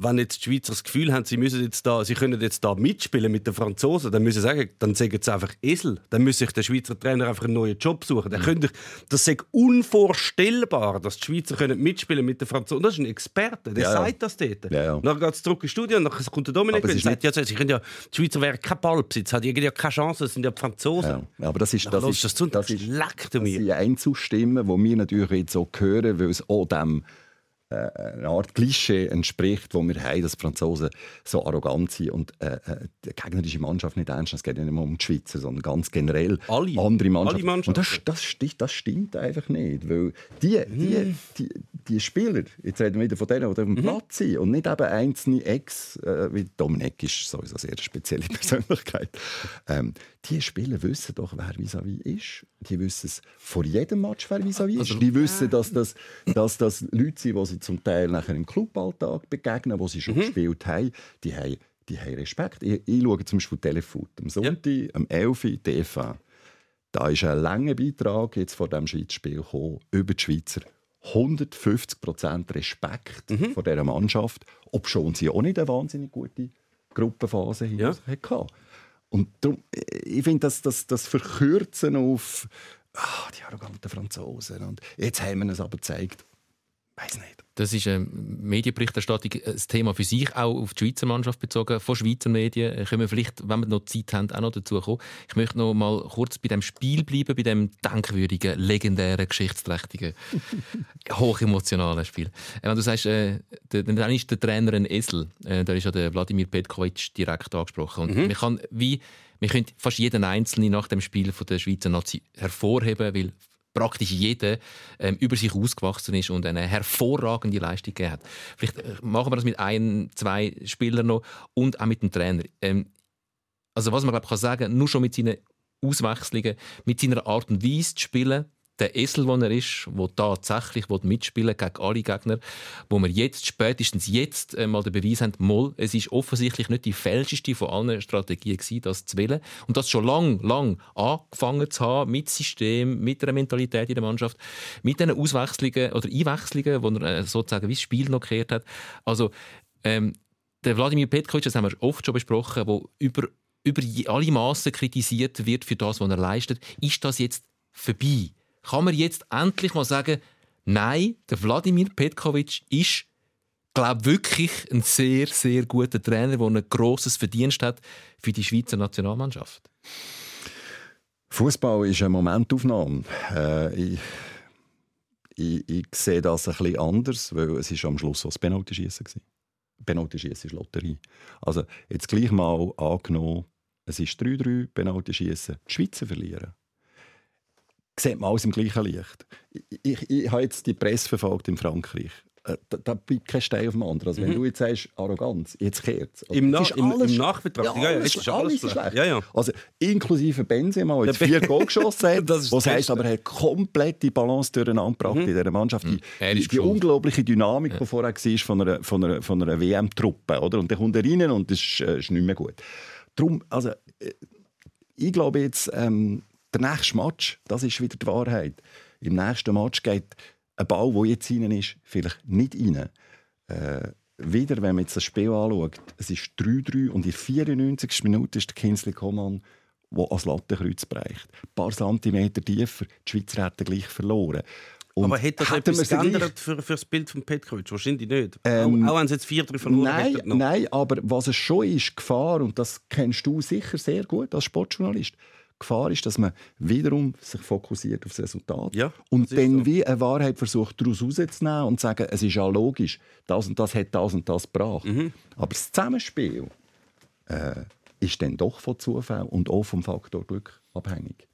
wenn jetzt die Schweizer das Gefühl haben, sie, müssen jetzt da, sie können jetzt da mitspielen mit den Franzosen, dann müssen sie sagen, dann sagen sie einfach Esel. Dann muss sich der Schweizer Trainer einfach einen neuen Job suchen. Mhm. Dann könnt ihr, das ist unvorstellbar, dass die Schweizer können mitspielen mit den Franzosen. Das ist ein Experte, der Ja, ja. sagt das dort. Ja, ja. Dann geht es zurück ins Studio und dann kommt der Dominik und ist sagt, ja, sie können ja, die Schweizer wären kein Ballbesitz, haben irgendwie ja keine Chance, das sind ja die Franzosen. Ja, aber das ist, das ist, das und das ist, leck du das sind Einzelstimmen, die wir natürlich jetzt auch hören, weil es auch dem eine Art Klischee entspricht, wo wir haben, dass Franzosen so arrogant sind und äh, äh, die gegnerische Mannschaft nicht ernst. Es geht ja nicht nur um die Schweizer, sondern ganz generell Alle. andere Mannschaften. Alle Mannschaften. Und das, das, stimmt, das stimmt einfach nicht, weil die, die, die, die Spieler, jetzt reden wir wieder von denen, die auf dem Platz sind und nicht eben einzelne Ex, äh, wie Dominik ist sowieso eine sehr spezielle [LAUGHS] Persönlichkeit. Ähm, die Spieler wissen doch, wer vis-à-vis ist. Die wissen es vor jedem Match, wer vis-à-vis ist. Die wissen, dass das, dass das Leute sind, die sie zum Teil nachher im Cluballtag begegnen, wo sie schon gespielt haben. Die haben, die haben Respekt. Ich, ich schaue zum Beispiel Telefoot am Sonntag, am 11. Uhr, TV. Da ist ein langer Beitrag jetzt vor dem Schweizspiel gekommen, über die Schweizer. 150% Respekt vor dieser Mannschaft, obschon sie auch nicht eine wahnsinnig gute Gruppenphase Ja. hatte. Und darum, ich finde, dass das, das Verkürzen auf ah, die arroganten Franzosen und jetzt haben wir es aber gezeigt. Weiß nicht. Das ist eine Medienberichterstattung, ein Thema für sich, auch auf die Schweizer Mannschaft bezogen, von Schweizer Medien. Äh, Können wir vielleicht, wenn wir noch Zeit haben, auch noch dazu kommen. Ich möchte noch mal kurz bei dem Spiel bleiben, bei dem denkwürdigen, legendären, geschichtsträchtigen, [LAUGHS] hochemotionalen Spiel. Äh, Wenn du sagst, äh, dann ist der Trainer ein Esel. Äh, da ist ja der Wladimir Petkovic direkt angesprochen. Und man kann wie wir können fast jeden Einzelnen nach dem Spiel von der Schweizer Nazi hervorheben, weil praktisch jeder ähm, über sich ausgewachsen ist und eine hervorragende Leistung gegeben hat. Vielleicht äh, machen wir das mit ein, zwei Spielern noch und auch mit dem Trainer. Ähm, also was man glaub, kann sagen, nur schon mit seinen Auswechslungen, mit seiner Art und Weise zu spielen, der Esel, der er ist, der tatsächlich mitspielen gegen alle Gegner, wo wir jetzt, spätestens jetzt äh, mal den Beweis haben, mal, es ist offensichtlich nicht die falscheste von allen Strategien gewesen, das zu wählen. Und das schon lang, lang angefangen zu haben, mit System, mit einer Mentalität in der Mannschaft, mit diesen Auswechslungen oder Einwechslungen, wo er äh, sozusagen wie das Spiel noch gekehrt hat. Also, ähm, der Wladimir Petkovic, das haben wir oft schon besprochen, wo über, über alle Maßen kritisiert wird für das, was er leistet. Ist das jetzt vorbei? Kann man jetzt endlich mal sagen, nein, der Wladimir Petkovic ist glaube wirklich ein sehr, sehr guter Trainer, der ein grosses Verdienst hat für die Schweizer Nationalmannschaft. Fußball ist eine Momentaufnahme. Äh, ich, ich, ich, sehe das ein bisschen anders, weil es ist am Schluss auch das Penaltyschießen war. Penaltyschießen ist Lotterie. Also jetzt gleich mal angenommen, es ist 3-3 Penaltyschießen, die Schweizer verlieren. Sieht man alles im gleichen Licht. Ich, ich, ich habe jetzt die Presse verfolgt in Frankreich. Äh, da, da bleibt kein Stein auf dem anderen. Also, wenn mhm. du jetzt sagst, Arroganz, jetzt kehrt es. Also, Im, Na im, im Nachbetracht, ja, ja, jetzt ist alles, alles schlecht. Ja, ja. Also, inklusive Benzema, der [LAUGHS] vier Goal geschossen hat, das was heisst, aber er hat komplett die Balance durcheinander gebracht mhm. in dieser Mannschaft. Die, mhm. die, die unglaubliche Dynamik, ja. die vorher war von einer, von einer, von einer WM-Truppe. Und dann kommt er rein und das ist, äh, ist nicht mehr gut. Darum, also, äh, ich glaube jetzt, ähm, der nächste Match, das ist wieder die Wahrheit. Im nächsten Match geht ein Ball, der jetzt rein ist, vielleicht nicht rein. Äh, wieder, wenn man jetzt das Spiel anschaut, es ist 3-3 und in der 94. Minute ist der Kinsley Coman, der als Lattenkreuz bereicht. Ein paar Zentimeter tiefer, die Schweizer hätten gleich verloren. Und aber hat das etwas geändert für, für das Bild von Petkovic? Wahrscheinlich nicht. Ähm, auch, auch wenn sie jetzt 4-3 verloren nein, nein, aber was es schon ist, Gefahr, und das kennst du sicher sehr gut als Sportjournalist, Gefahr ist, dass man wiederum sich fokussiert auf das Resultat ja, und dann so. wie eine Wahrheit versucht, daraus rauszunehmen und zu sagen, es ist ja logisch, das und das hat das und das gebracht. Mhm. Aber das Zusammenspiel äh, ist dann doch von Zufall und auch vom Faktor Glück abhängig.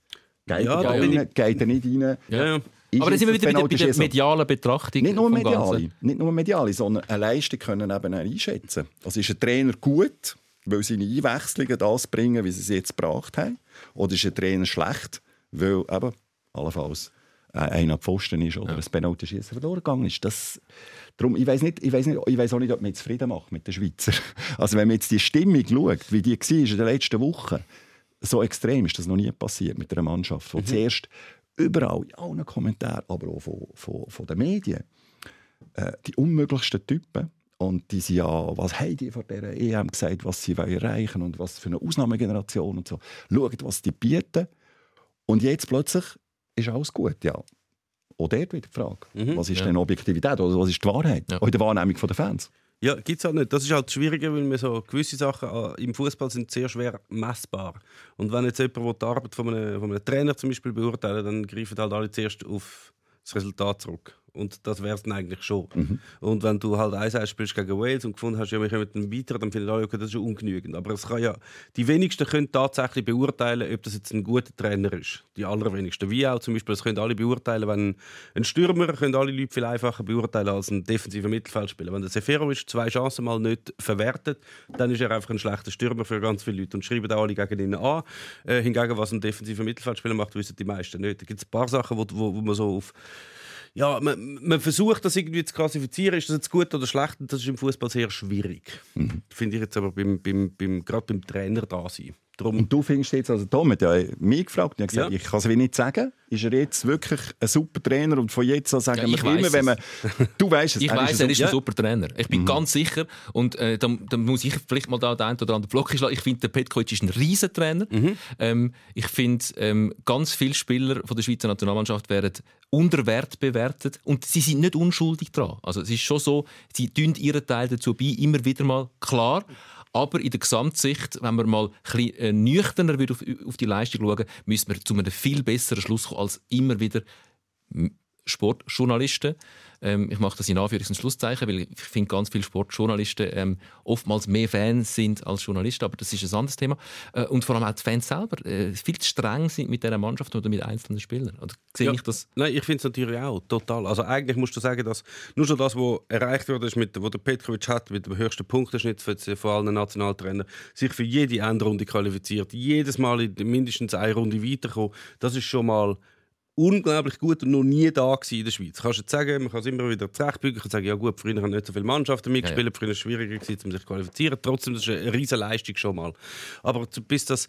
Geht, ja, er, rein, geht er nicht rein? Ja, ja. Aber dann sind wir wieder bei, bei der medialen Betrachtung. Nicht nur mediale, nicht nur mediale sondern eine Leistung können eben einschätzen. Also ist ein Trainer gut, weil seine Einwechslungen das bringen, wie sie es jetzt gebracht haben? Oder ist ein Trainer schlecht, weil eben allenfalls einer Pfosten ist oder ja. ein Penalty-Schießen verloren gegangen ist? Das, darum, ich weiß nicht, ich weiß nicht, ich weiß auch nicht, ob man jetzt Frieden macht mit den Schweizer. [LAUGHS] Also wenn man jetzt die Stimmung schaut, wie die war in den letzten Wochen, so extrem ist das noch nie passiert mit einer Mannschaft, die mhm. zuerst überall, in allen Kommentaren, aber auch von, von, von den Medien, äh, die unmöglichsten Typen und die sind ja, was haben die vor dieser EM gesagt, was sie erreichen wollen und was für eine Ausnahmegeneration und so. Schaut, was die bieten. Und jetzt plötzlich ist alles gut, ja. Auch dort wieder die Frage. Mhm, was ist ja. denn Objektivität oder was ist die Wahrheit? Ja. Auch in der Wahrnehmung der Fans. Ja, gibt es halt nicht. Das ist halt schwieriger, weil wir so gewisse Sachen äh, im Fußball sind sehr schwer messbar. Und wenn jetzt jemand die Arbeit von einem, von einem Trainer zum Beispiel beurteilen dann greifen halt alle zuerst auf das Resultat zurück. Und das wäre es dann eigentlich schon. Mhm. Und wenn du halt 1 spielst gegen Wales und gefunden hast, ja, wir kommen dann weiter, dann finden alle, okay, das ist ungenügend. Aber es kann ja, die wenigsten können tatsächlich beurteilen, ob das jetzt ein guter Trainer ist. Die allerwenigsten. Wie auch zum Beispiel, das können alle beurteilen, wenn ein Stürmer, können alle Leute viel einfacher beurteilen als ein defensiver Mittelfeldspieler. Wenn der Seferovic zwei Chancen mal nicht verwertet, dann ist er einfach ein schlechter Stürmer für ganz viele Leute und schreiben auch alle gegen ihn an. Äh, hingegen, was ein defensiver Mittelfeldspieler macht, wissen die meisten nicht. Da gibt es ein paar Sachen, wo, wo, wo man so auf ja, man, man, versucht das irgendwie zu klassifizieren, ist das jetzt gut oder schlecht, und das ist im Fußball sehr schwierig. Mhm. Finde ich jetzt aber beim, beim, beim, gerade beim Trainer da sein. Drum und du findest jetzt, also Tom hat ja mich gefragt, und gesagt, ja. ich kann es nicht sagen, ist er jetzt wirklich ein super Trainer und von jetzt an sagen ja, wir immer, wenn man, [LAUGHS] du weißt es, ich weiß, er ist ein super Trainer. Ich bin mhm. ganz sicher und äh, da, da, muss ich vielleicht mal da den einen oder anderen Block schlagen. Ich finde, der Petkovic ist ein riesen Trainer. Mhm. Ähm, ich finde, ähm, ganz viele Spieler von der Schweizer Nationalmannschaft werden unter Wert bewertet und sie sind nicht unschuldig dran. Also es ist schon so, sie tun ihren Teil dazu bei, immer wieder mal klar. Aber in der Gesamtsicht, wenn wir mal ein bisschen äh, nüchterner auf, auf die Leistung schauen, müssen wir zu einem viel besseren Schluss kommen als immer wieder Sportjournalisten. Ähm, ich mache das in Anführungs- und Schlusszeichen, weil ich finde, ganz viele Sportjournalisten ähm, oftmals mehr Fans sind als Journalisten, aber das ist ein anderes Thema. Äh, und vor allem auch die Fans selber äh, viel zu streng sind mit dieser Mannschaft oder mit einzelnen Spielern. Oder sehe ja, ich das? Nein, ich finde es natürlich auch, total. Also eigentlich musst du sagen, dass nur schon das, was erreicht wurde, ist mit, wo der Petkovic hat, mit dem höchsten Punkteschnitt von allen Nationaltrainern, sich für jede Endrunde qualifiziert, jedes Mal in mindestens eine Runde weiterkommen, das ist schon mal unglaublich gut und noch nie da in der Schweiz. Kannst du sagen, man kann es immer wieder zurechtbügeln, kann sagen, ja gut, früher haben nicht so viele Mannschaften mitgespielt, Ja, ja. früher war es schwieriger gewesen, um sich zu qualifizieren. Trotzdem, das ist eine riesige Leistung schon mal. Aber bis das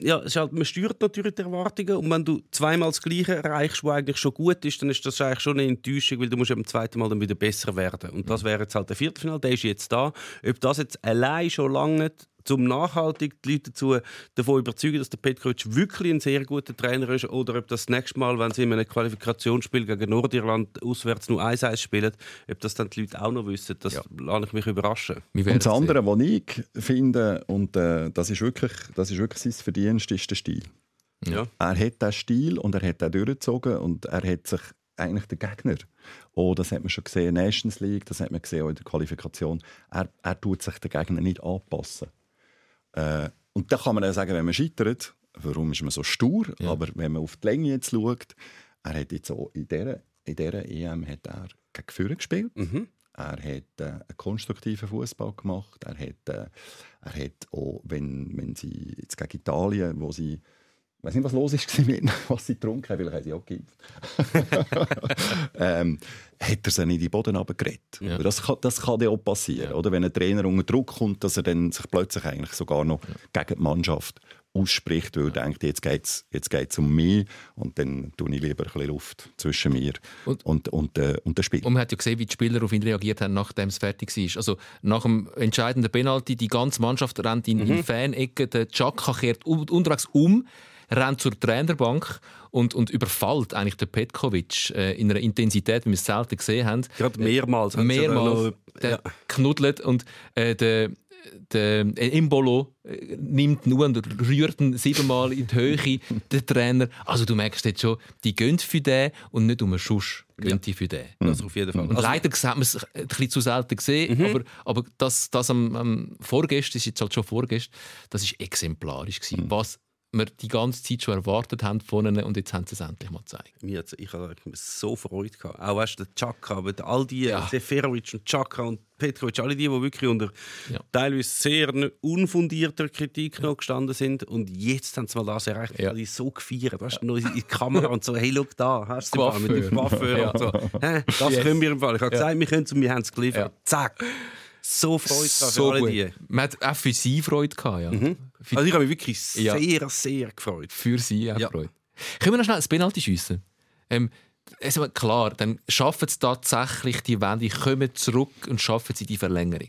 ja, es ist halt, man steuert natürlich die Erwartungen und wenn du zweimal das Gleiche erreichst, was eigentlich schon gut ist, dann ist das eigentlich schon eine Enttäuschung, weil du musst beim zweiten Mal dann wieder besser werden. Und das wäre jetzt halt der Viertelfinale, der ist jetzt da. Ob das jetzt allein schon lange zum nachhaltig die Leute dazu davon überzeugen, dass der Petkovic wirklich ein sehr guter Trainer ist oder ob das nächste Mal, wenn sie in einem Qualifikationsspiel gegen Nordirland auswärts nur 1-1 spielen, ob das dann die Leute auch noch wissen, das Ja. lasse ich mich überraschen. Und das andere, was ich finde, und äh, das, ist wirklich, das ist wirklich sein Verdienst, ist der Stil. Ja. Er hat diesen Stil und er hat den durchgezogen und er hat sich eigentlich den Gegner, oh, das hat man schon gesehen in der Nations League, das hat man gesehen auch in der Qualifikation, er, er tut sich den Gegner nicht anpassen. Äh, und da kann man dann sagen, wenn man scheitert, warum ist man so stur? Ja. Aber wenn man auf die Länge jetzt schaut, er hat jetzt auch in dieser, in dieser EM hat er gegen Führer gespielt. Mhm. Er hat äh, einen konstruktiven Fußball gemacht. Er hat, äh, er hat auch, wenn, wenn sie jetzt gegen Italien, wo sie ich weiß nicht, was los ist [LAUGHS] mit ihnen, was sie getrunken haben, vielleicht haben sie auch geimpft. [LAUGHS] ähm, hat er sie nicht in den Boden runtergeredet. Ja. Das, kann, das kann ja auch passieren, Ja. oder? wenn ein Trainer unter Druck kommt, dass er dann sich plötzlich eigentlich sogar noch gegen die Mannschaft ausspricht, weil er denkt, jetzt geht es jetzt geht's um mich und dann tue ich lieber ein bisschen Luft zwischen mir Und- und, und, äh, und dem Spiel. Und man hat ja gesehen, wie die Spieler auf ihn reagiert haben, nachdem es fertig war. Also nach dem entscheidenden Penalty, die ganze Mannschaft rennt in die Fanecke, der Chaka kehrt un- unterwegs um, rennt zur Trainerbank und, und überfällt eigentlich den Petkovic äh, in einer Intensität, wie wir es selten gesehen haben. Gerade mehrmals. ja Mehrmals noch- der ja. knuddelt und äh, der, der äh, Imbolo äh, nimmt nur und rührt ihn siebenmal in die Höhe, [LAUGHS] der Trainer. Also du merkst jetzt schon, die gehen für den und nicht um einen Schuss gehen die für den. Das auf jeden Fall. Und Also- leider hat man es ein bisschen zu selten gesehen, aber, aber das, das am, am vorgestern, das ist jetzt halt schon vorgestern, das ist exemplarisch gewesen, was wir die ganze Zeit schon erwartet haben von ihnen und jetzt haben sie es endlich mal gezeigt. Mir hat's- ich habe so Freude gehabt. Auch weißt, du, der Chaka, aber all die, Ja. Seferovic und Chaka und Petrovic, alle die, die wirklich unter Ja. teilweise sehr unfundierter Kritik noch gestanden sind. Und jetzt haben sie mal das erreicht. Ja. Ja. Die so gefeiert. Weißt du, noch in die Kamera und so, hey, schau da, hast du Coiffeur. mit dem Coiffeur Ja. und so. Hä, das Yes. können wir im Fall. Ich habe Ja. gesagt, wir können es und wir haben es geliefert. Ja. Zack. So Freude gehabt für so alle gut. die. Man hat auch für sie Freude gehabt, ja. Für, Also ich habe mich wirklich Ja. sehr, sehr gefreut. für sie auch Ja. Freude. Können wir noch schnell das Penalty schiessen? Ähm, also klar, dann schaffen sie tatsächlich die Wende, kommen zurück und schaffen sie die Verlängerung.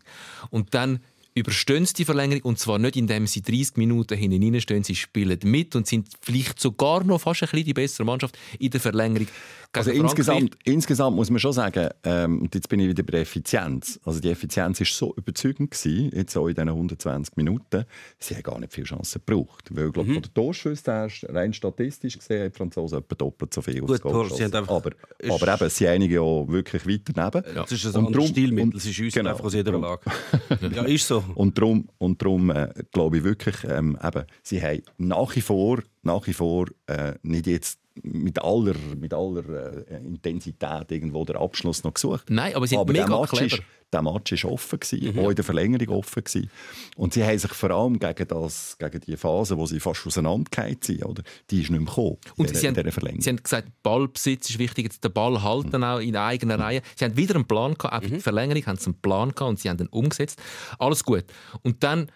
Und dann überstehen sie die Verlängerung und zwar nicht, indem sie 30 Minuten hinten reinstehen, sie spielen mit und sind vielleicht sogar noch fast ein bisschen die bessere Mannschaft in der Verlängerung. Also insgesamt, insgesamt muss man schon sagen, ähm, und jetzt bin ich wieder bei der Effizienz. Also die Effizienz war so überzeugend gewesen, jetzt auch in diesen 120 Minuten. Sie haben gar nicht viele Chancen gebraucht. Weil, glaube Mhm. von den Torschüssen her, rein statistisch gesehen, haben die Franzosen etwa doppelt so viel Gut, Tor, sie aber, aber eben, sie einige ja wirklich weit daneben. Das ist ein Und anderes Stilmittel. Es ist uns genau, einfach aus jeder. Lage. [LAUGHS] ja, ist so. Und darum, und darum äh, glaube ich wirklich, ähm, eben, sie haben nach wie vor, nach wie vor äh, nicht jetzt mit aller, mit aller äh, Intensität irgendwo den Abschluss noch gesucht. Nein, aber sie sind aber mega der Match clever. Ist, der Match war offen, gewesen, Mhm. auch in der Verlängerung offen. Gewesen. Und sie haben sich vor allem gegen, das, gegen die Phase, wo sie fast auseinandergefallen sind, oder, die ist nicht mehr gekommen Und in sie haben, sie haben gesagt, Ballbesitz ist wichtig, jetzt den Ball halten auch in eigener Reihe. Sie haben wieder einen Plan gehabt, auch für die Verlängerung haben sie einen Plan gehabt und sie haben den umgesetzt. Alles gut. Und dann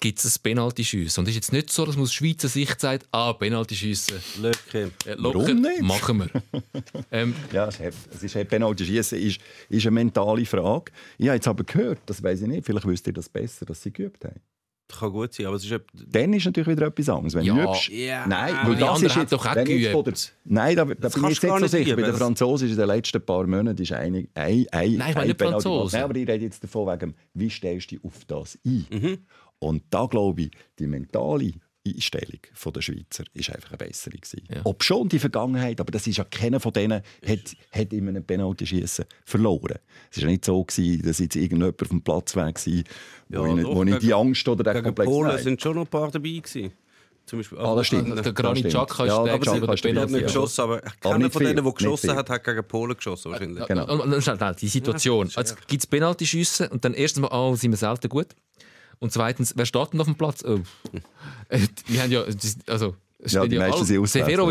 gibt es ein Penalty-Schiessen. Und es ist jetzt nicht so, dass man aus Schweizer Sicht sagt, ah, Penalty-Schiessen, Löcke. äh, locker, Warum nicht? machen wir. [LAUGHS] ähm, Ja, es ist, ist Penalty schießen ist, ist eine mentale Frage. Ich habe jetzt aber gehört, das weiß ich nicht, vielleicht wisst ihr das besser, dass sie geübt haben. Das kann gut sein, aber es ist Dann ist natürlich wieder etwas anderes. Wenn Ja, du übst, ja. nein, weil die das anderen ist jetzt, doch auch von der, geübt. Nein, da, da bin ich jetzt so sicher. Bei den Franzosen ist in den letzten paar Monaten ist eine, ein, ein, Nein, ich meine Franzosen. Nein, aber ich rede jetzt davon, wegen, wie stellst du dich auf das ein? Mhm. Und da glaube ich, die mentale Einstellung der Schweizer ist einfach eine bessere gewesen. Ja. Ob schon die Vergangenheit, aber das ist ja keiner von denen hat, hat in einem Penalty-Schießen verloren. Es war ja nicht so, gewesen, dass jetzt irgendjemand auf dem Platz war, wo, Ja, ich, nicht- doch, wo ich gegen- die Angst oder den Gegen Komplex Polen sind schon noch ein paar dabei gewesen. Zum Beispiel, Ah, das stimmt. der Granit. Xhaka ist Ja, der, aber der Er hat Penalty nicht Ja. geschossen, aber keiner von denen, der geschossen hat, hat gegen Polen geschossen. Wahrscheinlich. Genau. Und, und, die Situation. Also, gibt es Penalty-Schüsse und dann erstens mal, oh, sind wir selten gut. Und zweitens, wer steht denn auf dem Platz? Oh. Äh, Wir haben ja, also, Es Ja, steht die meisten sind ja.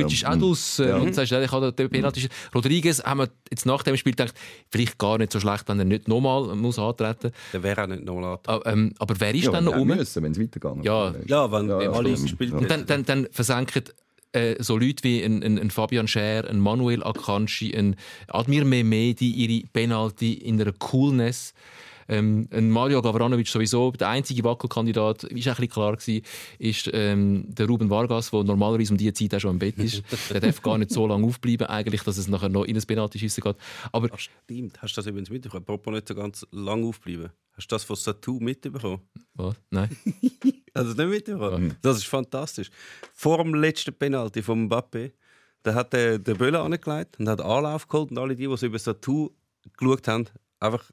ist auch aus. Äh, Ja. Und sagst, ich habe den Penalty. geschossen. Rodriguez haben wir jetzt nach dem Spiel gedacht, vielleicht gar nicht so schlecht, wenn er nicht nochmal muss antreten muss. Der wäre auch nicht nochmal an. Ah, ähm, aber wer ist Ja, dann noch rum? müssen, wenn es weitergegangen Ja. Ja, wenn Ja, ja, alle gespielt Ja. Und dann, dann, dann versenken äh, so Leute wie ein, ein, ein Fabian Scher, ein Manuel Akanji, ein Admir Mehmedi ihre Penalty in einer Coolness. Ähm, ein Mario Gavranovic sowieso, der einzige Wackelkandidat, auch ein bisschen klar war, ist ähm, der Ruben Vargas, der normalerweise um diese Zeit auch schon im Bett ist. der darf gar nicht so lange aufbleiben, eigentlich, dass es nachher noch in ein Penalty-Schiessen geht. Aber Ach, stimmt. Hast du das übrigens mitbekommen? Apropos nicht so ganz lang aufbleiben. Hast du das von Satu mitbekommen? was? Nein? [LAUGHS] Das nicht mitbekommen? Das ist fantastisch. Vor dem letzten Penalty von Mbappé, da hat der, der Böller angelegt und hat Anlauf geholt und alle die, die über Satu geschaut haben, einfach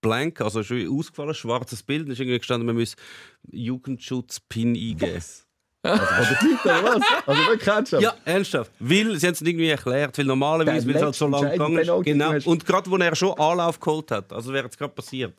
blank, also schon ausgefallen, schwarzes Bild, da ist irgendwie gestanden, man muss Jugendschutz-Pin eingeben. Also von der was? Also [LAUGHS] wirklich? Ja, ernsthaft. Weil, sie haben es nicht irgendwie erklärt, weil normalerweise, weil es halt so lange gegangen ist. Genau. Und gerade, wo er schon Anlauf geholt hat, also wäre es gerade passiert.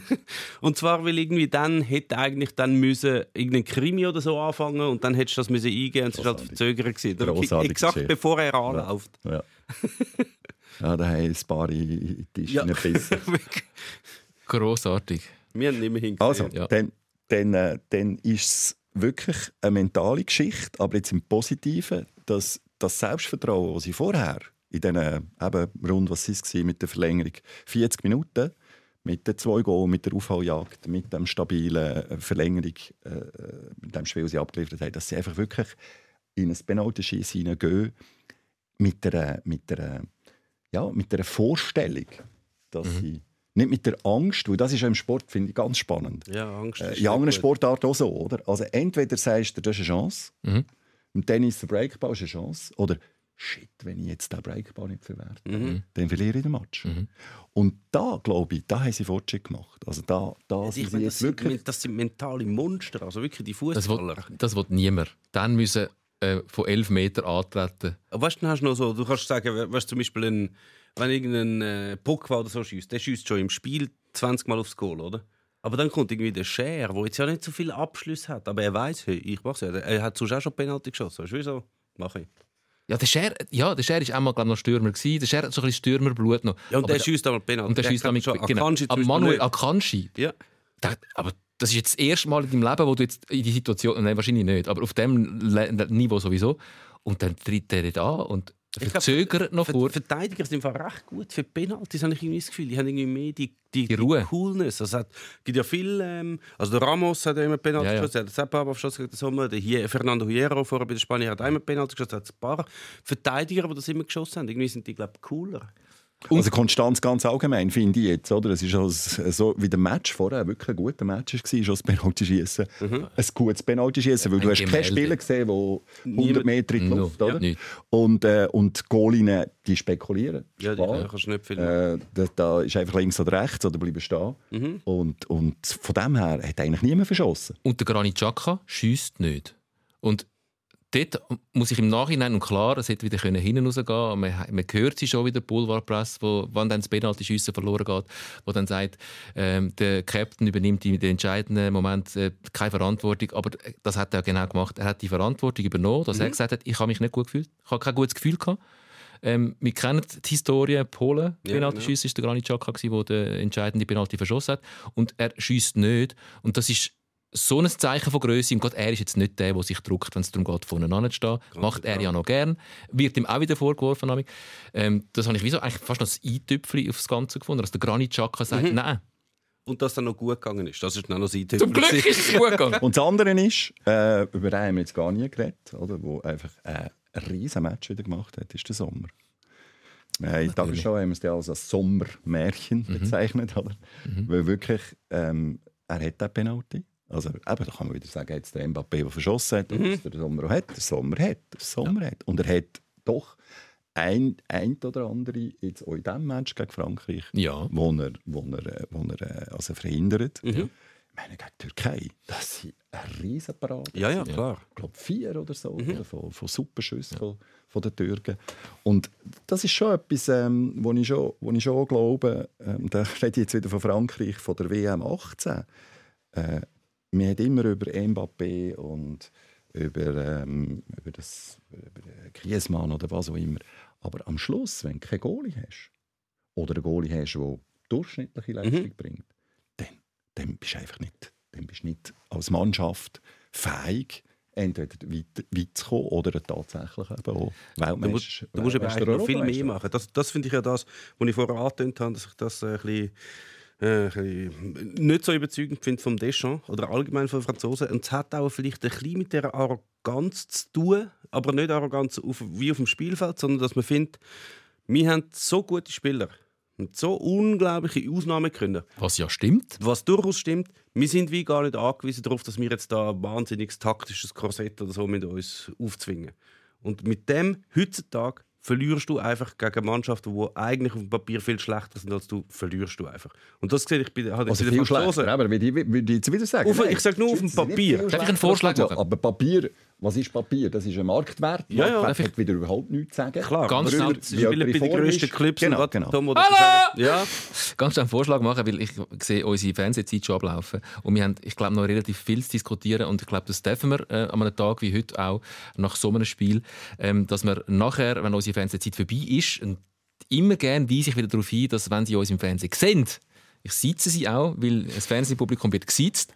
[LAUGHS] und zwar, weil irgendwie dann hätte eigentlich dann müssen irgendein Krimi oder so anfangen und dann hättest du das müssen eingehen und es war halt verzögert gewesen. Exakt Geschichte. bevor er anläuft. Ja. ja, [LAUGHS] da haben ein paar in die Tisch Ja. gebissen. [LAUGHS] Grossartig. Wir haben nicht mehr hingesehen. Also, Ja. dann, dann, äh, dann ist es wirklich eine mentale Geschichte, aber jetzt im Positiven, dass das Selbstvertrauen, das sie vorher in diesen eben rund, was es war, mit der Verlängerung, 40 Minuten, mit den zwei Goals, mit der Aufholjagd, mit dem stabilen äh, Verlängerung, äh, mit dem Spiel, das sie abgeliefert haben, dass sie einfach wirklich in ein Penaltyschießen hineingehen mit einer, mit einer, ja, mit einer Vorstellung, dass sie nicht mit der Angst, weil das ist ja im Sport finde ich ganz spannend. Ja, Angst. Äh, ist in anderen. Sportarten auch so, oder? Also entweder sagst du, das ist eine Chance, Mhm. im Tennis der Breakball ist eine Chance, oder shit, wenn ich jetzt den Breakball nicht verwerte, Mhm. dann verliere ich den Match. Mhm. Und da, glaube ich, da haben sie Fortschritt gemacht. Also da, da Ja, sind meine, das, sind, wirklich... das sind mentale Monster, also wirklich die Das will, Fußballer. das will niemand. Dann müssen äh, von 11 Metern antreten. Weißt du, hast du noch so, du kannst sagen, weißt, zum Beispiel, ein, wenn irgendein äh, Pogba oder so schießt, der schießt schon im Spiel 20 Mal aufs Goal, oder? Aber dann kommt irgendwie der Scher, der jetzt ja nicht so viele Abschlüsse hat, aber er weiß, hey, ich mach's ja. Er hat sonst auch schon Penalty geschossen. Weißt du, wieso? Mach ich. Ja, der Scher, ja, der Scher ist einmal glaub, noch Stürmer gewesen. Der Scher hat so ein bisschen Stürmerblut noch. Ja, und Aber der schießt einmal Penalty. und der schießt damit schon. genau. Aber Beispiel Manuel. Akanji, Ja. Der, aber das ist jetzt das erste Mal in deinem Leben, wo du jetzt in die Situation, nein, wahrscheinlich nicht, aber auf dem Niveau sowieso. Und dann tritt er nicht an und verzögert noch vor. Verteidiger sind einfach recht gut für Penalties, habe ich irgendwie das Gefühl. Die haben irgendwie mehr die, die, Die Ruhe. Coolness. Also, es hat, gibt ja viel, ähm, also der Ramos hat ja immer Penalty Ja, ja. geschossen, der hat Seppa geschossen gegen den Sommer, der hier, Fernando Hierro vorher bei den Spaniern hat einmal Penalty geschossen, es hat ein paar Verteidiger, die das immer geschossen haben. Irgendwie sind die, glaube ich, cooler. Also Konstanz ganz allgemein finde ich jetzt, oder? Es ist also so wie der Match vorher wirklich ein guter Match war, schon das Penalty-Schießen. Mhm. Ein gutes Penalty-Schießen, weil Ein du hast Gemälde. Spieler gesehen, der 100 Niemand- Meter in die No. Luft, oder? Ja. Und, äh, und die Goalinnen, die spekulieren. Ja, die Klar. kannst du nicht viel Äh, da, da ist einfach links oder rechts oder bleiben stehen. Mhm. Und, und von dem her hat eigentlich niemand verschossen. Und der Granit Xhaka schiesst nicht. Und dort muss ich im Nachhinein, und klar, es hätte wieder können hinten rausgehen man, man hört sie schon wieder, Boulevardpresse, wo, wann dann das Penalty-Schiessen verloren geht, wo dann sagt, ähm, der Captain übernimmt in den entscheidenden Moment äh, keine Verantwortung, aber das hat er genau gemacht. Er hat die Verantwortung übernommen, dass er gesagt hat, ich habe mich nicht gut gefühlt, ich habe kein gutes Gefühl gehabt. Ähm, wir kennen die Historie Polen. Ja, Penalty schiessen ist der Granit Xhaka, der den entscheidenden Penalty verschossen hat. Und er schießt nicht. Und das ist so ein Zeichen von Größe. Und Gott, er ist jetzt nicht der, der sich druckt, wenn es darum geht, vorne anzustehen. Macht er ja noch gern. Wird ihm auch wieder vorgeworfen. habe ich. Ähm, das habe ich wie so, eigentlich fast noch das Eintüpfchen aufs Ganze gefunden, dass der Granit Xhaka sagt, nein, Und dass dann noch gut gegangen ist. Das ist dann noch sein zum Glück ist es gut gegangen. [LAUGHS] Und das andere ist, äh, über den haben wir jetzt gar nie geredet, oder? wo einfach äh, ein riesen Match wieder gemacht hat, ist der Sommer. Äh, in Tagesschau haben wir es ja als ein Sommermärchen bezeichnet, oder? Weil wirklich, ähm, er hat den Penalty. Also eben, da kann man wieder sagen, jetzt der Mbappé, der verschossen hat, was der Sommer hat. Der Sommer hat, der Sommer hat. Und er hat doch ein, ein oder andere jetzt auch in diesem Match gegen Frankreich, Ja. wo er, wo er, wo er äh, also verhindert. Mhm. Ich meine, gegen die Türkei, das sind eine riesen Parade. Ja, ja, klar. Ich glaube, vier oder so Mhm. von, von Superschüssen von, von den Türken. Und das ist schon etwas, ähm, wo, ich schon, wo ich schon glaube, ähm, da [LAUGHS] rede ich jetzt wieder von Frankreich, von der WM 18. Äh, man hat immer über Mbappé und über, ähm, über, das, über Griezmann oder was auch immer. Aber am Schluss, wenn du keinen Goalie hast, oder einen Goalie hast, der durchschnittliche Leistung Mhm. bringt, dann, dann bist du einfach nicht, dann bist du nicht als Mannschaft fähig, entweder weit, weit zu kommen oder tatsächlich eben auch Du musst, Weltmeister. du musst aber viel mehr machen. Das, das finde ich ja das, was ich vorher angetönt habe, dass ich das äh, ein bisschen, äh, nicht so überzeugend finde vom Deschamps oder allgemein von Franzosen. Und es hat auch vielleicht ein bisschen mit der Arroganz zu tun, aber nicht Arroganz auf, wie auf dem Spielfeld, sondern dass man findet, wir haben so gute Spieler und so unglaubliche Ausnahmen können. Was ja stimmt. Was durchaus stimmt, wir sind wie gar nicht angewiesen darauf, dass wir jetzt da ein wahnsinniges taktisches Korsett oder so mit uns aufzwingen. Und mit dem heutzutage verlierst du einfach gegen Mannschaften, die eigentlich auf dem Papier viel schlechter sind als du, verlierst du einfach. Und das sehe ich bei, halt Also bei viel den Franzosen. schlechter, aber würde ich, würde ich jetzt wieder sagen. Auf- ich sage nur auf dem Papier. Darf ich einen Vorschlag machen? Aber Papier, was ist Papier? Das ist ein Marktwert. Ja, ja. Marktwert hat wieder überhaupt nichts sagen. Klar, Ganz schnell, spielen bei den grössten ist. Clubs. Genau, und was- genau. Tom, sagen- Ja, Ganz schnell einen Vorschlag machen, weil ich sehe unsere Fernsehzeit schon ablaufen. Und wir haben, ich glaube, noch relativ viel zu diskutieren. Und ich glaube, das dürfen wir äh, an einem Tag wie heute auch, nach so einem Spiel, ähm, dass wir nachher, wenn unsere Fernsehzeit vorbei ist, und immer gerne weise ich wieder darauf hin, dass, wenn sie uns im Fernsehen sehen, ich sitze sie auch, weil das Fernsehpublikum wird gesitzt,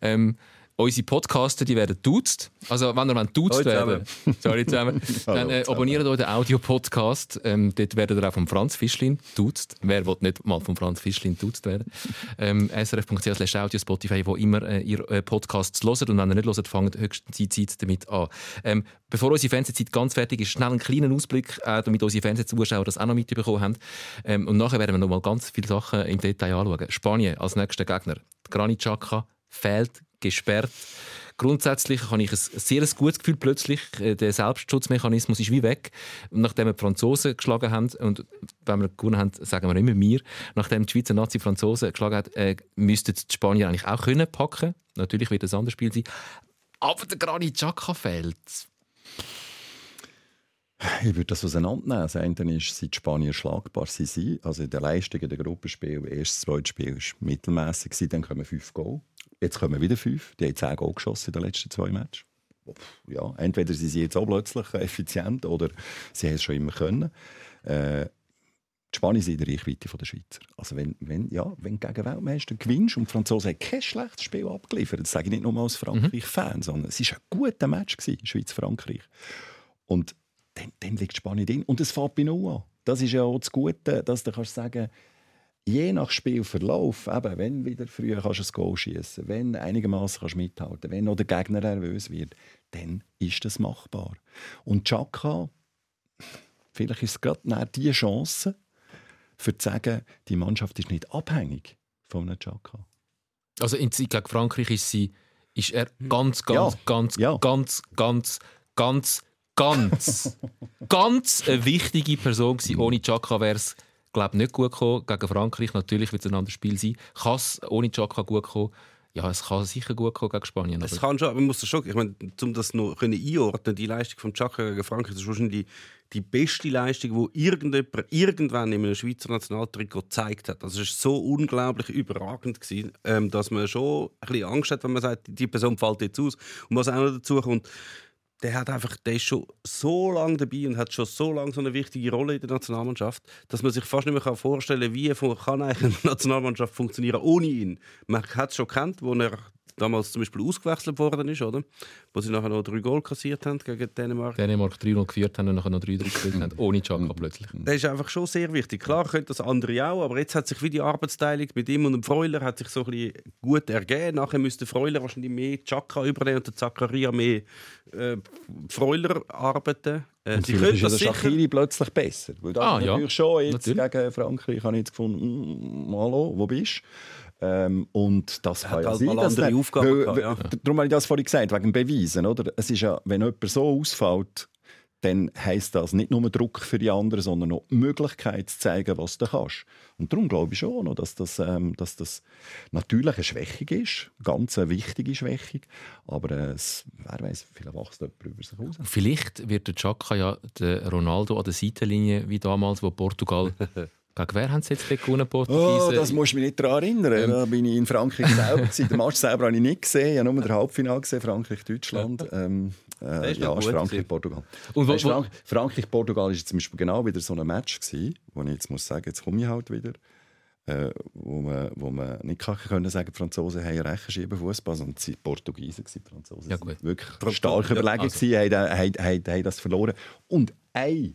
ähm, unsere Podcaster, die werden duzt. Also, wenn ihr wollt duzt werden, sorry zusammen, [LAUGHS] dann äh, abonniert euch den Audio-Podcast. Ähm, dort werdet ihr auch von Franz Fischlin duzt. Wer will nicht mal von Franz Fischlin duzt werden? Ähm, srf.ch audio, Spotify, wo immer äh, ihr äh, Podcasts hört. Und wenn ihr nicht hört, fangt höchstens die Zeit damit an. Ähm, bevor unsere Fernsehzeit ganz fertig ist, schnell einen kleinen Ausblick, äh, damit unsere Fernsehzuschauer das auch noch mitbekommen haben. Ähm, und nachher werden wir noch mal ganz viele Sachen im Detail anschauen. Spanien als nächster Gegner. Granit Xhaka fehlt, gesperrt. Grundsätzlich habe ich ein sehr gutes Gefühl plötzlich. äh, Der Selbstschutzmechanismus ist wie weg. Nachdem wir die Franzosen geschlagen haben, und wenn wir gewonnen haben, sagen wir immer wir, nachdem die Schweizer Nazi Franzosen geschlagen hat, äh, müssten die Spanier eigentlich auch können packen. Natürlich wird es ein anderes Spiel sein. Aber der Granit Xhaka fehlt. Ich würde das auseinandernehmen. Das eine ist, die Spanier schlagbar sie sind. Also in der Leistung der Gruppenspiel, erstes, zweites Spiel war mittelmäßig, gewesen, dann kommen fünf Goal. Jetzt kommen wieder fünf. Die haben zehn Goal geschossen in den letzten zwei Matches. Ja, entweder sind sie jetzt auch plötzlich [LAUGHS] effizient oder sie haben es schon immer können. Äh, die Spanier sind in der Reichweite der Schweizer. Also wenn, wenn, ja, wenn du gegen Weltmeister gewinnst und die Franzosen haben kein schlechtes Spiel abgeliefert, das sage ich nicht nur als Frankreich-Fan, sondern es war ein guter Match, gewesen, Schweiz-Frankreich. Und dann, dann liegt Spanien drin. Und es fängt bei Null an. Das ist ja auch das Gute, dass du kannst sagen je nach Spielverlauf, eben, wenn wieder früher kannst du ein Goal schießen, wenn einigermaßen kannst du mithalten, wenn noch der Gegner nervös wird, dann ist das machbar. Und Chaka, vielleicht ist es gerade die Chance, für zu sagen, die Mannschaft ist nicht abhängig von einem Chaka. Also in Zeit gegen Frankreich ist, sie, ist er ganz, ganz, Ja. ganz, Ja. ganz, ganz, ganz, ganz, [LAUGHS] ganz eine wichtige Person gewesen. Ohne Chaka wäre es glaube nicht gut gekommen. Gegen Frankreich natürlich wird es ein anderes Spiel sein. Kann es ohne Chaka gut kommen? Ja, es kann sicher gut kommen gegen Spanien. Es kann schon, aber man muss das schon, ich meine, um das noch können einordnen, die Leistung von Chaka gegen Frankreich, das ist wahrscheinlich die, die beste Leistung, die irgendjemand irgendwann in einem Schweizer Nationaltrikot gezeigt hat. Das ist so unglaublich überragend gewesen, ähm, dass man schon ein bisschen Angst hat, wenn man sagt, die Person fällt jetzt aus. Und was auch noch dazu kommt, der hat einfach, der ist schon so lange dabei und hat schon so lange so eine wichtige Rolle in der Nationalmannschaft, dass man sich fast nicht mehr vorstellen kann, wie kann eigentlich eine Nationalmannschaft funktionieren ohne ihn. Man hat es schon kennt, wo er damals zum Beispiel ausgewechselt worden ist, oder? Wo sie nachher noch drei Goal kassiert haben gegen Dänemark. Dänemark 3-0 geführt haben und nachher noch 3-3 gespielt haben. Ohne Chaka plötzlich. Das ist einfach schon sehr wichtig. Klar können das andere auch, aber jetzt hat sich wie die Arbeitsteilung mit ihm und dem Freuler hat sich so ein bisschen gut ergeben. Nachher müsste Freuler wahrscheinlich mehr Chaka übernehmen und der Zakaria mehr äh, Freuler arbeiten. Äh, sie können ist ja das der sicher. Shaqiri plötzlich besser. Weil das Ah, ist ja. natürlich schon jetzt Natürlich. gegen Frankreich habe ich jetzt gefunden, mm, hallo, wo bist du? Ähm, und das kann hat ja halt sein, dass andere der- Aufgaben weil- gehabt, ja. Darum habe ich das vorhin gesagt, wegen Beweisen. Oder? Es ist ja, wenn jemand so ausfällt, dann heisst das nicht nur Druck für die anderen, sondern auch die Möglichkeit zu zeigen, was du kannst. Und darum glaube ich schon, dass das, ähm, dass das natürlich eine Schwächung ist, ganz eine wichtige Schwächung, aber äh, es, wer weiß, vielleicht wächst jemand über sich raus. Vielleicht wird der Chaka ja der Ronaldo an der Seitenlinie wie damals, wo Portugal [LAUGHS] Gegen wer haben sie jetzt gewonnen, Oh, Portugiesen? das musst du mich nicht daran erinnern. Ähm. Da bin ich in Frankreich selber. Den Match selber habe ich nicht gesehen. Ich habe nur das Halbfinale gesehen, Frankreich-Deutschland. Ähm, äh, ja. Frankreich-Portugal. Und wo- Weisst, Frank Frankreich-Portugal ist zum Beispiel genau wieder so ein Match gewesen, wo ich jetzt muss sagen, jetzt komme ich halt wieder. Äh, wo, man, wo man nicht kann können sagen, die Franzosen haben Rechenschieber Fußball, sondern es waren die Portugiesen. Die Franzosen Ja, gut. wirklich stark ja, überlegen, also. haben, haben, haben, haben das verloren. Und eine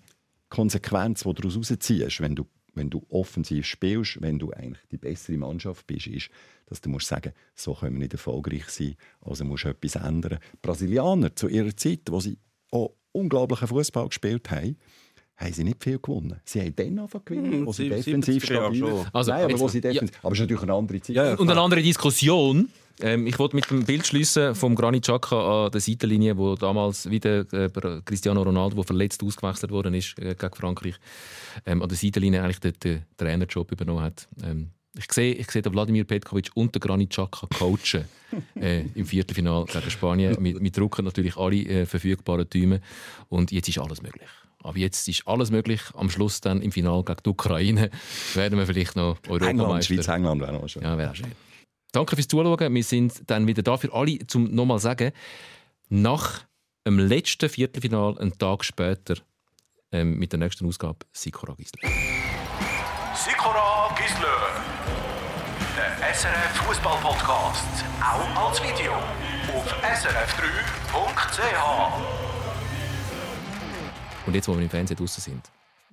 Konsequenz, die du daraus rausziehst, wenn du, wenn du offensiv spielst, wenn du eigentlich die bessere Mannschaft bist, ist, dass du musst sagen, so können wir nicht erfolgreich sein, also musst du etwas ändern. Die Brasilianer zu ihrer Zeit, wo sie auch unglaublichen Fußball gespielt haben, haben sie nicht viel gewonnen. Sie haben dann angefangen gewinnen, Hm, wo sie sie- defensiv 70er Jahre stabil. Also, Nein, aber, jetzt- wo sie ja. defensiv... aber es ist natürlich eine andere Zeit. Ja, ja. Und eine andere Diskussion. Ähm, ich wollte mit dem Bild schließen vom Granit Xhaka an der Seitenlinie, wo damals wieder äh, Cristiano Ronaldo, der verletzt ausgewechselt worden ist äh, gegen Frankreich, ähm, an der Seitenlinie eigentlich den, den Trainerjob übernommen hat. Ähm, ich sehe, ich sehe den Wladimir Petkovic und den Granit Xhaka coachen [LAUGHS] äh, im Viertelfinal gegen Spanien. Wir, wir drucken natürlich alle äh, verfügbaren Türme und jetzt ist alles möglich. Aber jetzt ist alles möglich. Am Schluss dann im Finale gegen die Ukraine [LAUGHS] werden wir vielleicht noch England, Europameister. Schweiz, England wäre noch schön. Ja, wäre schön. Danke fürs Zuschauen. Wir sind dann wieder da für alle, zum nochmal sagen, nach dem letzten Viertelfinal, einen Tag später, ähm, mit der nächsten Ausgabe, Sikora Gisler. Sikora Gisler. Der SRF Fußball-Podcast. Auch als Video. Auf srf3.ch. Und jetzt, wo wir im Fernsehen draußen sind,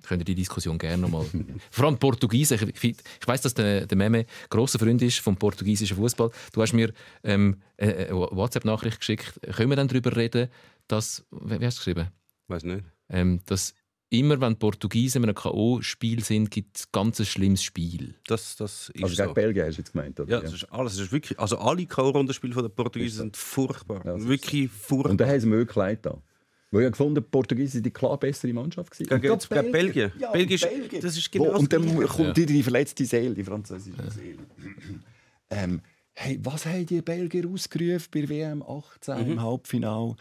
könnt ihr die Diskussion gerne nochmal. [LAUGHS] Vor allem Portugiesen. Ich, ich, ich weiß, dass der, der Meme grosser Freund ist vom portugiesischen Fußball. Du hast mir ähm, eine eine WhatsApp-Nachricht geschickt. Können wir dann darüber reden, dass. Wie wie hast du geschrieben? Weiß nicht. Ähm, dass immer, wenn Portugiesen in einem K.O.-Spiel sind, gibt es ganz ein schlimmes Spiel. Das, das ist Also so. gegen Belgien hast du jetzt gemeint, oder? Ja, das ist alles. Das ist wirklich, also alle K.O.-Rundenspiele der Portugiesen sind furchtbar. Ja, wirklich furchtbar. Und da haben sie leid da. Weil ich habe gefunden, die Portugiesen sind die klar bessere Mannschaft. gewesen. Gegen- Und gegen Belgien. Ja, Belgien ist- Belgien. das ist Wo, genau Und das dann kommt wieder die verletzte Seele, die französische Seele. [CLEARS THROAT] ähm, hey, was haben die Belgier ausgerufen bei WM 18 Mhm. im Halbfinale?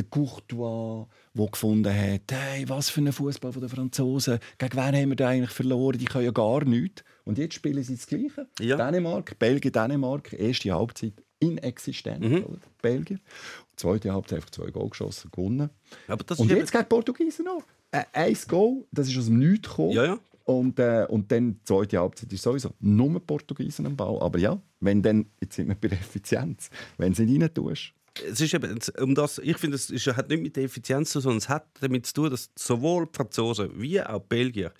Der Courtois, der gefunden hat, hey, was für ein Fußball der Franzosen. Gegen wen haben wir da eigentlich verloren? Die können ja gar nichts. Und jetzt spielen sie das Gleiche. Ja. Dänemark, Belgien, Dänemark, erste Halbzeit inexistent. Mhm. oder? Belgier. Zweite Halbzeit einfach zwei Goal geschossen, gewonnen. Und jetzt gegen die Portugiesen noch. Äh, ein Goal, das ist aus dem Nichts gekommen. Ja, ja. Und, äh, und dann die zweite Halbzeit ist sowieso nur Portugiesen am Ball. Aber ja, wenn dann, jetzt sind wir bei der Effizienz, wenn du nicht rein tust. Es ist eben, um das, ich finde, es ist, hat nicht mit der Effizienz zu tun, sondern es hat damit zu tun, dass sowohl die Franzosen wie auch die Belgier,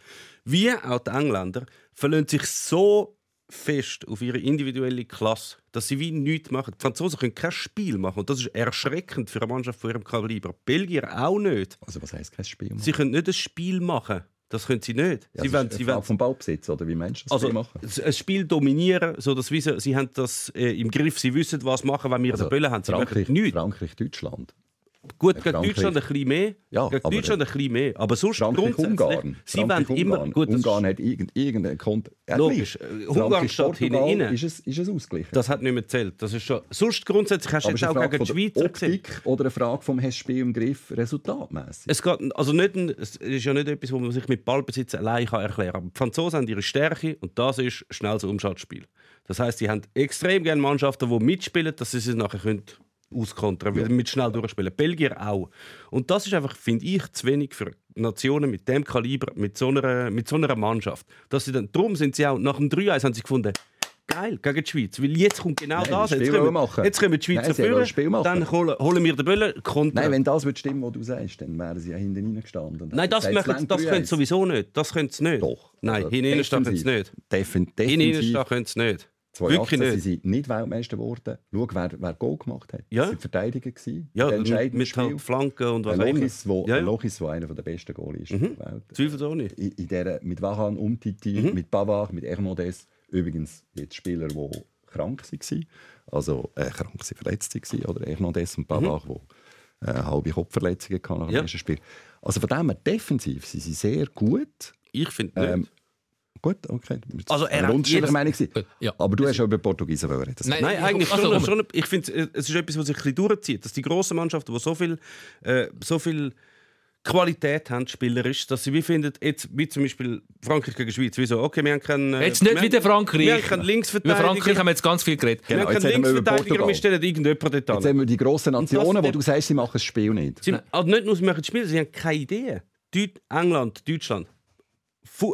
wie auch die Engländer, verlassen sich so fest auf ihre individuelle Klasse, dass sie wie nichts machen. Die Franzosen können kein Spiel machen und das ist erschreckend für eine Mannschaft von ihrem Kaliber. Die Belgier auch nicht. Also was heisst kein Spiel machen? Sie können nicht ein Spiel machen. Das können sie nicht. ja, sie wollen, sie wollen vom Ballbesitz, oder wie Menschen das also Spiel machen? ein Spiel dominieren, so dass wir, sie haben das äh, im Griff, sie wissen, was machen, wenn wir Also, den Böllen haben. Sie Frankreich. Frankreich, Deutschland. Gut, Äh, gegen Frankreich- Deutschland ein bisschen mehr. Ja, gegen aber- Deutschland ein bisschen mehr. Aber sonst Frankreich, grundsätzlich, Ungarn. sie Frankreich, wollen immer... Ungarn. Gut, Ungarn hat irgend, irgendeinen Konto. Ja, Logisch. Äh, Ungarn steht hinten rein. Ist es, ist es ausgeglichen? das hat nicht mehr gezählt. Das ist schon, sonst grundsätzlich hast du jetzt auch gegen die von der Schweizer gesehen. Optik oder eine Frage vom hast Spiel im Griff resultatmäßig? Es, geht, also nicht ein, es ist ja nicht etwas, wo man sich mit Ballbesitz allein kann erklären kann. Die Franzosen haben ihre Stärke und das ist schnelles Umschaltspiel. Das heißt, sie haben extrem gerne Mannschaften, die mitspielen, dass sie sich nachher können auskontern können, mit schnell durchspielen. Belgier auch. Und das ist einfach, finde ich, zu wenig für Nationen mit dem Kaliber, mit so einer, mit so einer Mannschaft. Dass sie dann, darum sind sie auch, nach dem 3-1 haben sie gefunden, geil, gegen die Schweiz. Weil jetzt kommt genau Nein, das. Jetzt kommen, machen. jetzt kommen die Schweizer Nein, führen, dann holen, holen wir den Böllen, kontern. Nein, wenn das wird stimmen, was du sagst, dann wären sie ja hinten reingestanden. Nein, das, machen, das 3-1. können sie sowieso nicht. Das können sie nicht. Doch. Nein, Also hinten können sie defensiv. nicht. Defin Hinten definitiv. stehen können sie nicht. 2018 Wirklich sind nicht. sie nicht Weltmeister geworden. Schau, wer, wer Goal gemacht hat. Ja. Das waren Verteidiger. gewesen, Ja, mit, mit halt Flanken und was auch immer. Lochis, wo, Ja, ein ja. Lochis, wo einer der besten Goalies ist Mhm. der Welt. Zweifelsohne nicht. In, in der, mit Varan, Umtiti, Mhm. mit Pavard, mit Hermondes. Übrigens jetzt Spieler, die krank waren. Also äh, krank waren, verletzt waren. Oder Hernandez und Pavard, die äh, halbe Kopfverletzungen hatten nach dem Mhm. Ja. ersten Spiel. Also von dem her, defensiv sind sie sehr gut. Ich finde nicht. Ähm, Gut, okay. Also er hat jetzt- Meinung. Äh, ja. Aber du hast ja über Portugiesen reden. Nein, Nein, ich- eigentlich also, schon. ich finde, es ist etwas, was sich ein bisschen durchzieht. Dass die grossen Mannschaften, die so viel, äh, so viel Qualität haben, spielerisch, dass sie wie finden, jetzt, wie zum Beispiel Frankreich gegen Schweiz, wieso, okay, wir haben keinen... äh, Jetzt nicht wir wieder haben- Frankreich. Wir haben keinen Über Linksverteidiger. Frankreich haben wir jetzt ganz viel geredet. wir Genau, haben jetzt keinen wir Linksverteidiger wir Portugal. stellen irgendjemanden dort Jetzt an. haben wir die grossen Nationen, das- wo du sagst, sie machen das Spiel nicht. Sie, also nicht nur, sie machen das Spiel, sie haben keine Idee. Deut England, Deutschland.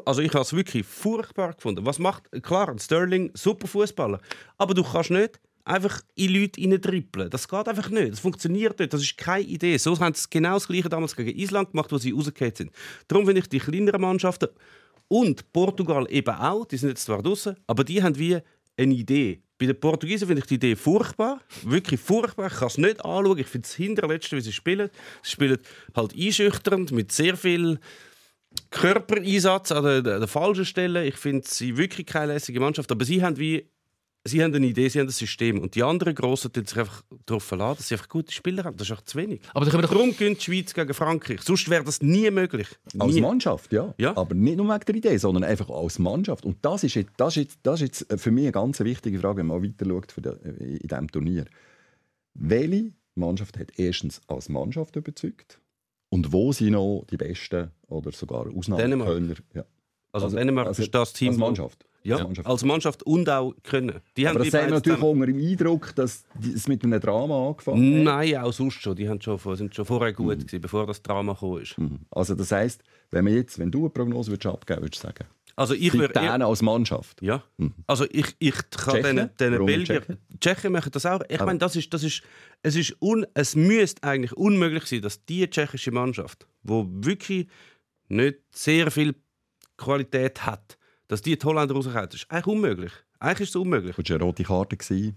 Also ich habe es wirklich furchtbar gefunden. Was macht, klar, Sterling, super Fußballer, aber du kannst nicht einfach in Leute trippeln. Das geht einfach nicht. Das funktioniert nicht. Das ist keine Idee. So haben sie genau das Gleiche damals gegen Island gemacht, wo sie rausgefallen sind. Darum finde ich die kleineren Mannschaften und Portugal eben auch, die sind jetzt zwar draußen, aber die haben wie eine Idee. Bei den Portugiesen finde ich die Idee furchtbar, wirklich furchtbar. Ich kann es nicht anschauen. Ich finde es hinterletzte, wie sie spielen. Sie spielen halt einschüchternd mit sehr viel Körpereinsatz an der, der, der falschen Stelle. Ich finde sie wirklich keine lässige Mannschaft, aber sie haben wie Sie haben eine Idee, sie haben ein System. Und die anderen Grossen tun sich einfach darauf verlassen, dass sie einfach gute Spieler haben. Das ist einfach zu wenig. Aber da doch Darum die Schweiz gegen Frankreich. Sonst wäre das nie möglich. Als Nie. Mannschaft, ja. Ja. Aber nicht nur wegen der Idee, sondern einfach als Mannschaft. Und das ist jetzt, das ist jetzt, das ist jetzt für mich eine ganz wichtige Frage, wenn man weiter schaut für den- in diesem Turnier. Welche Mannschaft hat erstens als Mannschaft überzeugt? Und wo sind noch die besten oder sogar Ausnahmekönner? Ja. Also, Dänemark ist das Team, Als Mannschaft. Ja, Als Mannschaft. als Mannschaft und auch können. Die haben Aber die das beiden natürlich zusammen- unter dem Eindruck, dass es mit einem Drama angefangen hat. Nein, auch sonst schon. Die haben schon, sind schon vorher gut gewesen, bevor das Drama gekommen ist. Also das heisst, wenn, wir jetzt, wenn du eine Prognose würdest abgeben würdest, du sagen, Also ich die würde Dänen als Mannschaft. Ja, also ich, ich kann Tschechen? den, den Belgier, Tschechen? Tschechen machen das auch. Ich meine, das ist, das ist, es ist un, es müsste eigentlich unmöglich sein, dass die tschechische Mannschaft, wo wirklich nicht sehr viel Qualität hat, dass die die Holländer rauskommt. Das ist eigentlich unmöglich. Eigentlich ist es unmöglich. Das war eine rote Karte. Äh,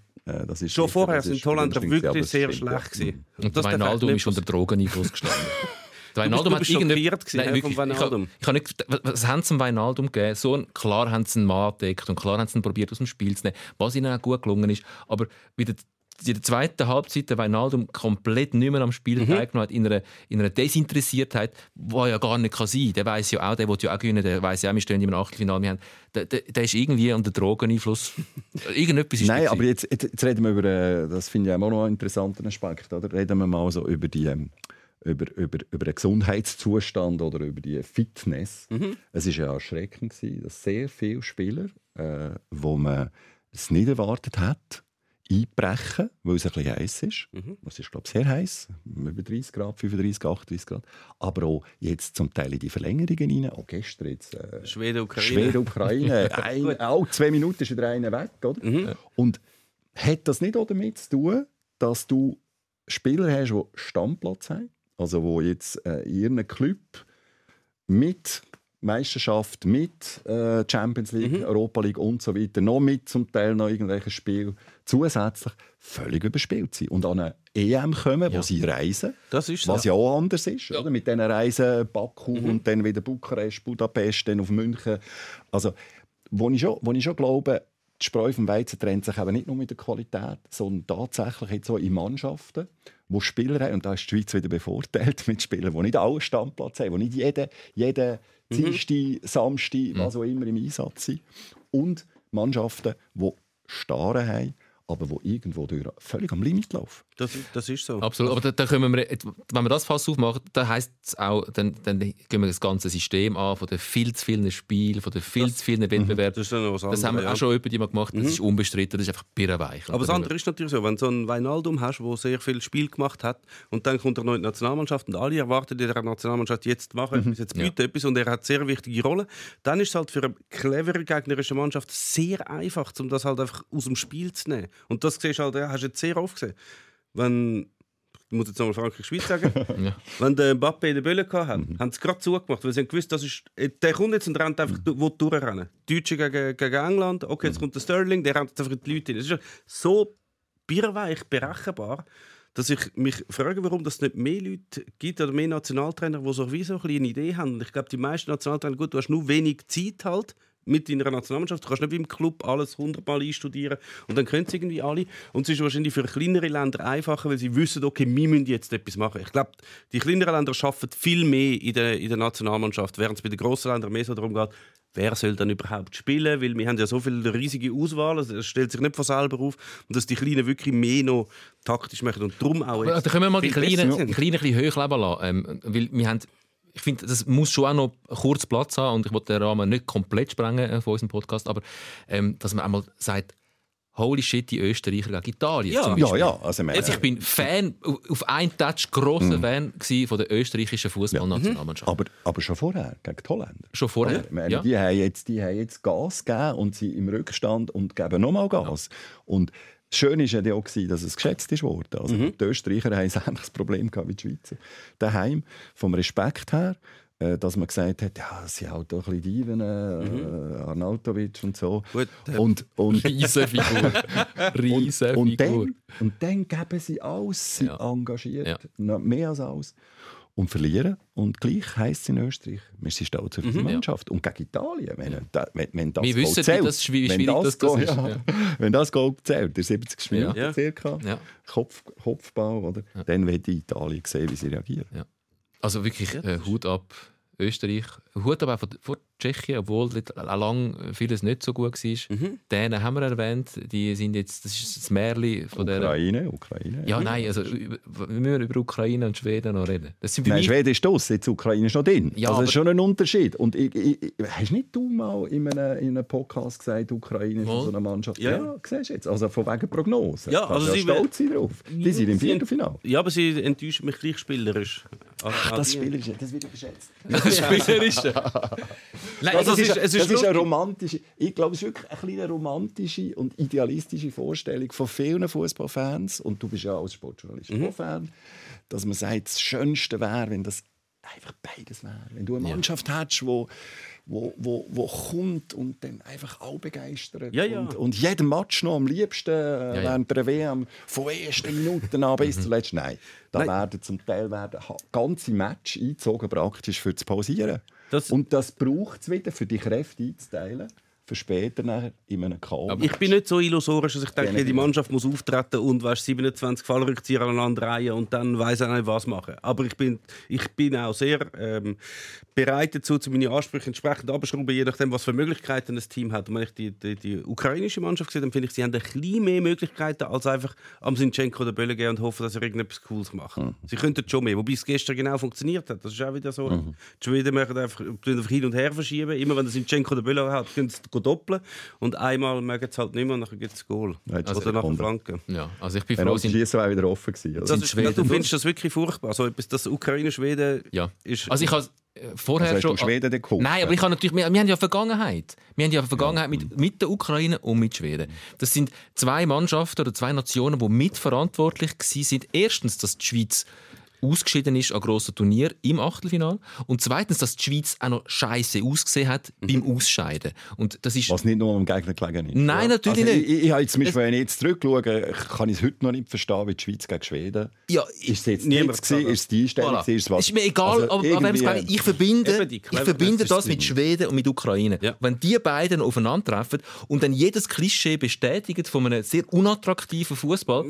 Das ist Schon sicher, vorher das sind ist die Holländer wirklich das sehr stimmt, schlecht ja. gewesen. Und Wijnaldum nicht ist unter Drogeneinfluss gestanden. [LAUGHS] Der Du bist- Wijnaldum du hat bist schockiert gewesen, Nein, wirklich. vom Ich Wijnaldum. ich kann nicht- was- haben sie dem Wijnaldum gegeben? So ein, klar haben sie einen Mann entdeckt und klar haben sie ihn probiert aus dem Spiel zu nehmen, was ihnen auch gut gelungen ist. Aber wieder in der zweiten Halbzeit der Wijnaldum komplett nicht mehr am Spiel Mhm. teilgenommen hat, in einer, in einer Desinteressiertheit, die ja gar nicht kann sein kann. Der weiß ja auch, der will ja auch gewinnen, der weiß ja auch, wir stehen im Achtelfinale. Wir haben, der, der, der ist irgendwie unter Drogeneinfluss. [LAUGHS] Irgendetwas ist Nein, aber jetzt, jetzt reden wir über, äh, das finde ich auch noch einen interessanten Aspekt, oder? reden wir mal so über die ähm, über, über, über den Gesundheitszustand oder über die Fitness. Es war ja erschreckend, gewesen, dass sehr viele Spieler, äh, wo man es nicht erwartet hat, einbrechen, weil es ein bisschen heiß ist. Es ist, glaube ich, sehr heiß, über 30 Grad, 35, 38 Grad. Aber auch jetzt zum Teil in die Verlängerungen rein, auch gestern jetzt... Äh, Schweden, Ukraine. Schweden, Ukraine. [LAUGHS] Ein, auch zwei Minuten ist wieder einer weg. Oder? Und hat das nicht auch damit zu tun, dass du Spieler hast, die Stammplatz haben? Also die jetzt äh, in ihrem Club mit Meisterschaft, mit äh, Champions League, Europa League und so weiter, noch mit zum Teil noch irgendwelche Spiel zusätzlich völlig überspielt sind. Und an eine EM kommen, wo sie reisen, Das ist was ja auch anders ist, oder? mit diesen Reisen Baku und dann wieder Bukarest, Budapest, dann auf München. Also, wo ich schon, wo ich schon glaube, die Spreu vom Weizen trennt sich eben nicht nur mit der Qualität, sondern tatsächlich jetzt so in Mannschaften, wo Spieler haben, und da ist die Schweiz wieder bevorteilt [LAUGHS] mit Spielern, die nicht alle Stammplatz haben, die nicht jeden, jeden Dienstag, Samstag, was auch immer im Einsatz sind. Und Mannschaften, die Starre haben, aber die irgendwo durch völlig am Limit laufen. Das, das ist so. Absolut. Aber da, da können wir, wenn wir das Fass aufmachen, dann heisst es auch, dann, dann gehen wir das ganze System an, von den viel zu vielen Spielen, von den viel zu vielen Wettbewerben. Das ist dann was Das haben wir anderes, auch ja. schon über die mal gemacht. Das ist unbestritten. Das ist einfach birrenweich. Aber das andere ist natürlich so, wenn du so einen Wijnaldum hast, der sehr viel Spiel gemacht hat und dann kommt er noch in die Nationalmannschaft und alle erwarten, in der Nationalmannschaft jetzt machen, etwas, jetzt bieten etwas und er hat sehr wichtige Rolle, dann ist es halt für eine clevere gegnerische Mannschaft sehr einfach, um das halt einfach aus dem Spiel zu nehmen. Und das siehst du halt, ja, hast du jetzt sehr oft gesehen. Wenn ich muss jetzt nochmal Frankreich-Schweiz sagen. [LAUGHS] Ja. Wenn der Mbappé den Böllen hatte, haben sie gerade zugemacht, weil sie haben gewusst, das ist, äh, der kommt jetzt und rennt einfach du- will durchrennen. Deutsche gegen, gegen England, okay, jetzt kommt der Sterling, der rennt jetzt einfach in die Leute rein. Es ist so bierweich berechenbar, dass ich mich frage, warum es nicht mehr Leute gibt oder mehr Nationaltrainer, die so wie so ein eine Idee haben. Und ich glaube, die meisten Nationaltrainer, gut, du hast nur wenig Zeit halt mit deiner Nationalmannschaft. Du kannst nicht wie im Club alles hundertmal einstudieren und dann können sie irgendwie alle. Und es ist wahrscheinlich für kleinere Länder einfacher, weil sie wissen, okay, wir müssen jetzt etwas machen. Ich glaube, die kleineren Länder schaffen viel mehr in der, in der Nationalmannschaft, während es bei den grossen Ländern mehr so darum geht, wer soll dann überhaupt spielen, weil wir haben ja so viele riesige Auswahl, also es stellt sich nicht von selber auf und dass die Kleinen wirklich mehr noch taktisch machen und darum auch Aber Da können wir mal die Kleinen, die. Kleinen ein bisschen hoch leben lassen. Ähm, weil wir haben ich finde, das muss schon auch noch kurz Platz haben und ich wollte den Rahmen nicht komplett sprengen äh, von unserem Podcast, aber ähm, dass man einmal sagt, holy shit, die Österreicher gegen Italien Ja. zum Ja, ja. Also, ich Jetzt, ich bin Fan, auf- einen Touch grosser Fan gewesen von der österreichischen Fußballnationalmannschaft. aber, aber schon vorher, gegen die Holländer. Schon vorher? Ich meine, ja. die, haben jetzt, die haben jetzt Gas gegeben und sind im Rückstand und geben nochmal Gas. Und schön war ja auch, dass es geschätzt ist worden. Also Die Österreicher haben [LAUGHS] ein ähnliches Problem wie die Schweizer. Daheim, vom Respekt her, äh, dass man gesagt hat, ja, sie sind halt auch ein bisschen Diven, äh, Arnautovic und so. Gut, äh, und, und, [LAUGHS] Riesenfigur. [LAUGHS] Riesenfigur. und, dann, und dann geben sie alles, sind Ja. engagiert, Ja. mehr als alles. Und verlieren. Und gleich heisst es in Österreich, wir sind stolz auf unsere Mannschaft. Und gegen Italien, wenn, wenn, wenn das Wir Goal wissen, wie zählt, das- wenn schwierig das- das Goal- ist, ja, ja. [LAUGHS] Wenn das Goal zählt, der 70 Minuten Ja. circa, Ja. Kopf, Kopfball, oder? dann wird die Italien sehen, wie sie reagieren. Also wirklich äh, Hut ab Österreich. Hut ab auch von, von Tschechien, obwohl dort auch lang vieles nicht so gut war. Mhm. Dänen haben wir erwähnt, die sind jetzt, das ist das Märchen von der... Ukraine, Ukraine. Ja, nein, also über- wir müssen über Ukraine und Schweden noch reden. Das sind für Nein, mich Schweden ist aus, jetzt Ukraine ist noch drin. Ja, also das ist aber- schon ein Unterschied. Und ich, ich, ich, hast nicht du mal in einem, in einem Podcast gesagt, Ukraine ist so eine Mannschaft? Ja. Ja, siehst du jetzt. Also von wegen Prognose. Ja, also ja sie- stolz sein drauf. Die sind im Viertelfinale. Ja, aber sie enttäuschen mich gleich spielerisch. Ach, [LAUGHS] Das Spiel ist, das wird überschätzt. das Spielerische. Nein, Also, das, es ist, ist- es ist das ist eine romantische, ich glaube, es ist wirklich eine kleine romantische und idealistische Vorstellung von vielen Fußballfans. Und du bist ja als Sportjournalist Mhm. auch Fan, dass man sagt, das Schönste wäre, wenn das einfach beides wäre. Wenn du eine Mannschaft hättest, wo, wo, wo, wo kommt und dann einfach alle begeistert. Ja, ja. Und, und jeden Match noch am liebsten äh, ja. während der WM von ersten Minuten an bis [LAUGHS] zuletzt. Nein, da Nein. werden zum Teil werden ganze Match eingezogen praktisch für das Pausieren. Das- und das braucht es wieder, für die Kräfte einzuteilen, für später nachher in einem K.O. Ich bin nicht so illusorisch, dass ich denke, die Mannschaft muss auftreten und weißt, 27 Fallrückzieher aneinander reihen und dann weiß er nicht, was machen. Aber ich bin, ich bin auch sehr ähm, bereit dazu, zu meinen Ansprüchen entsprechend abzuschrauben, je nachdem, was für Möglichkeiten das Team hat. Und wenn ich die, die, die ukrainische Mannschaft sehe, dann finde ich, sie haben ein bisschen mehr Möglichkeiten, als einfach am Sinchenko oder Bölle gehen und hoffen, dass er irgendetwas Cooles macht. Mhm. Sie könnten schon mehr, wobei es gestern genau funktioniert hat. Das ist auch wieder so. Die Schweden machen einfach, einfach hin und her verschieben. Immer wenn der Sinchenko oder Bölle hat, können sie doppeln. Und einmal mögen sie halt nicht mehr und dann gibt es Goal. Ja, oder ist nach der Sekunde. Flanke. Ja, also ich bin froh, das sind, Schießen auch wieder offen gewesen. Das Also, ist, Schweden du findest das wirklich furchtbar. Also, etwas, das Ukraine-Schweden ja. ist. Also ich äh, vorher Also schon... du Schweden geholfen? Nein, aber ich habe natürlich... Wir, wir haben ja Vergangenheit. Wir haben ja Vergangenheit mit, mit der Ukraine und mit Schweden. Das sind zwei Mannschaften oder zwei Nationen, die mitverantwortlich sind. Erstens, dass die Schweiz ausgeschieden ist an grossen Turnier im Achtelfinal und zweitens, dass die Schweiz auch noch scheiße ausgesehen hat beim Ausscheiden. Und das ist was nicht nur am Gegner gelegen ist. Nein, natürlich also nicht. Ich, ich, ich habe jetzt zum Beispiel, wenn ich jetzt zurückschaue, kann ich es heute noch nicht verstehen, wie die Schweiz gegen Schweden. ja, Ist es jetzt Niemand nichts gewesen? Ist es die Einstellung? Voilà. Ist es was? Ist mir egal, Also aber, aber geht, ich verbinde, ich verbinde das mit Schweden und mit Ukraine. Ja. Wenn die beiden aufeinandertreffen und dann jedes Klischee bestätigen von einem sehr unattraktiven Fußball,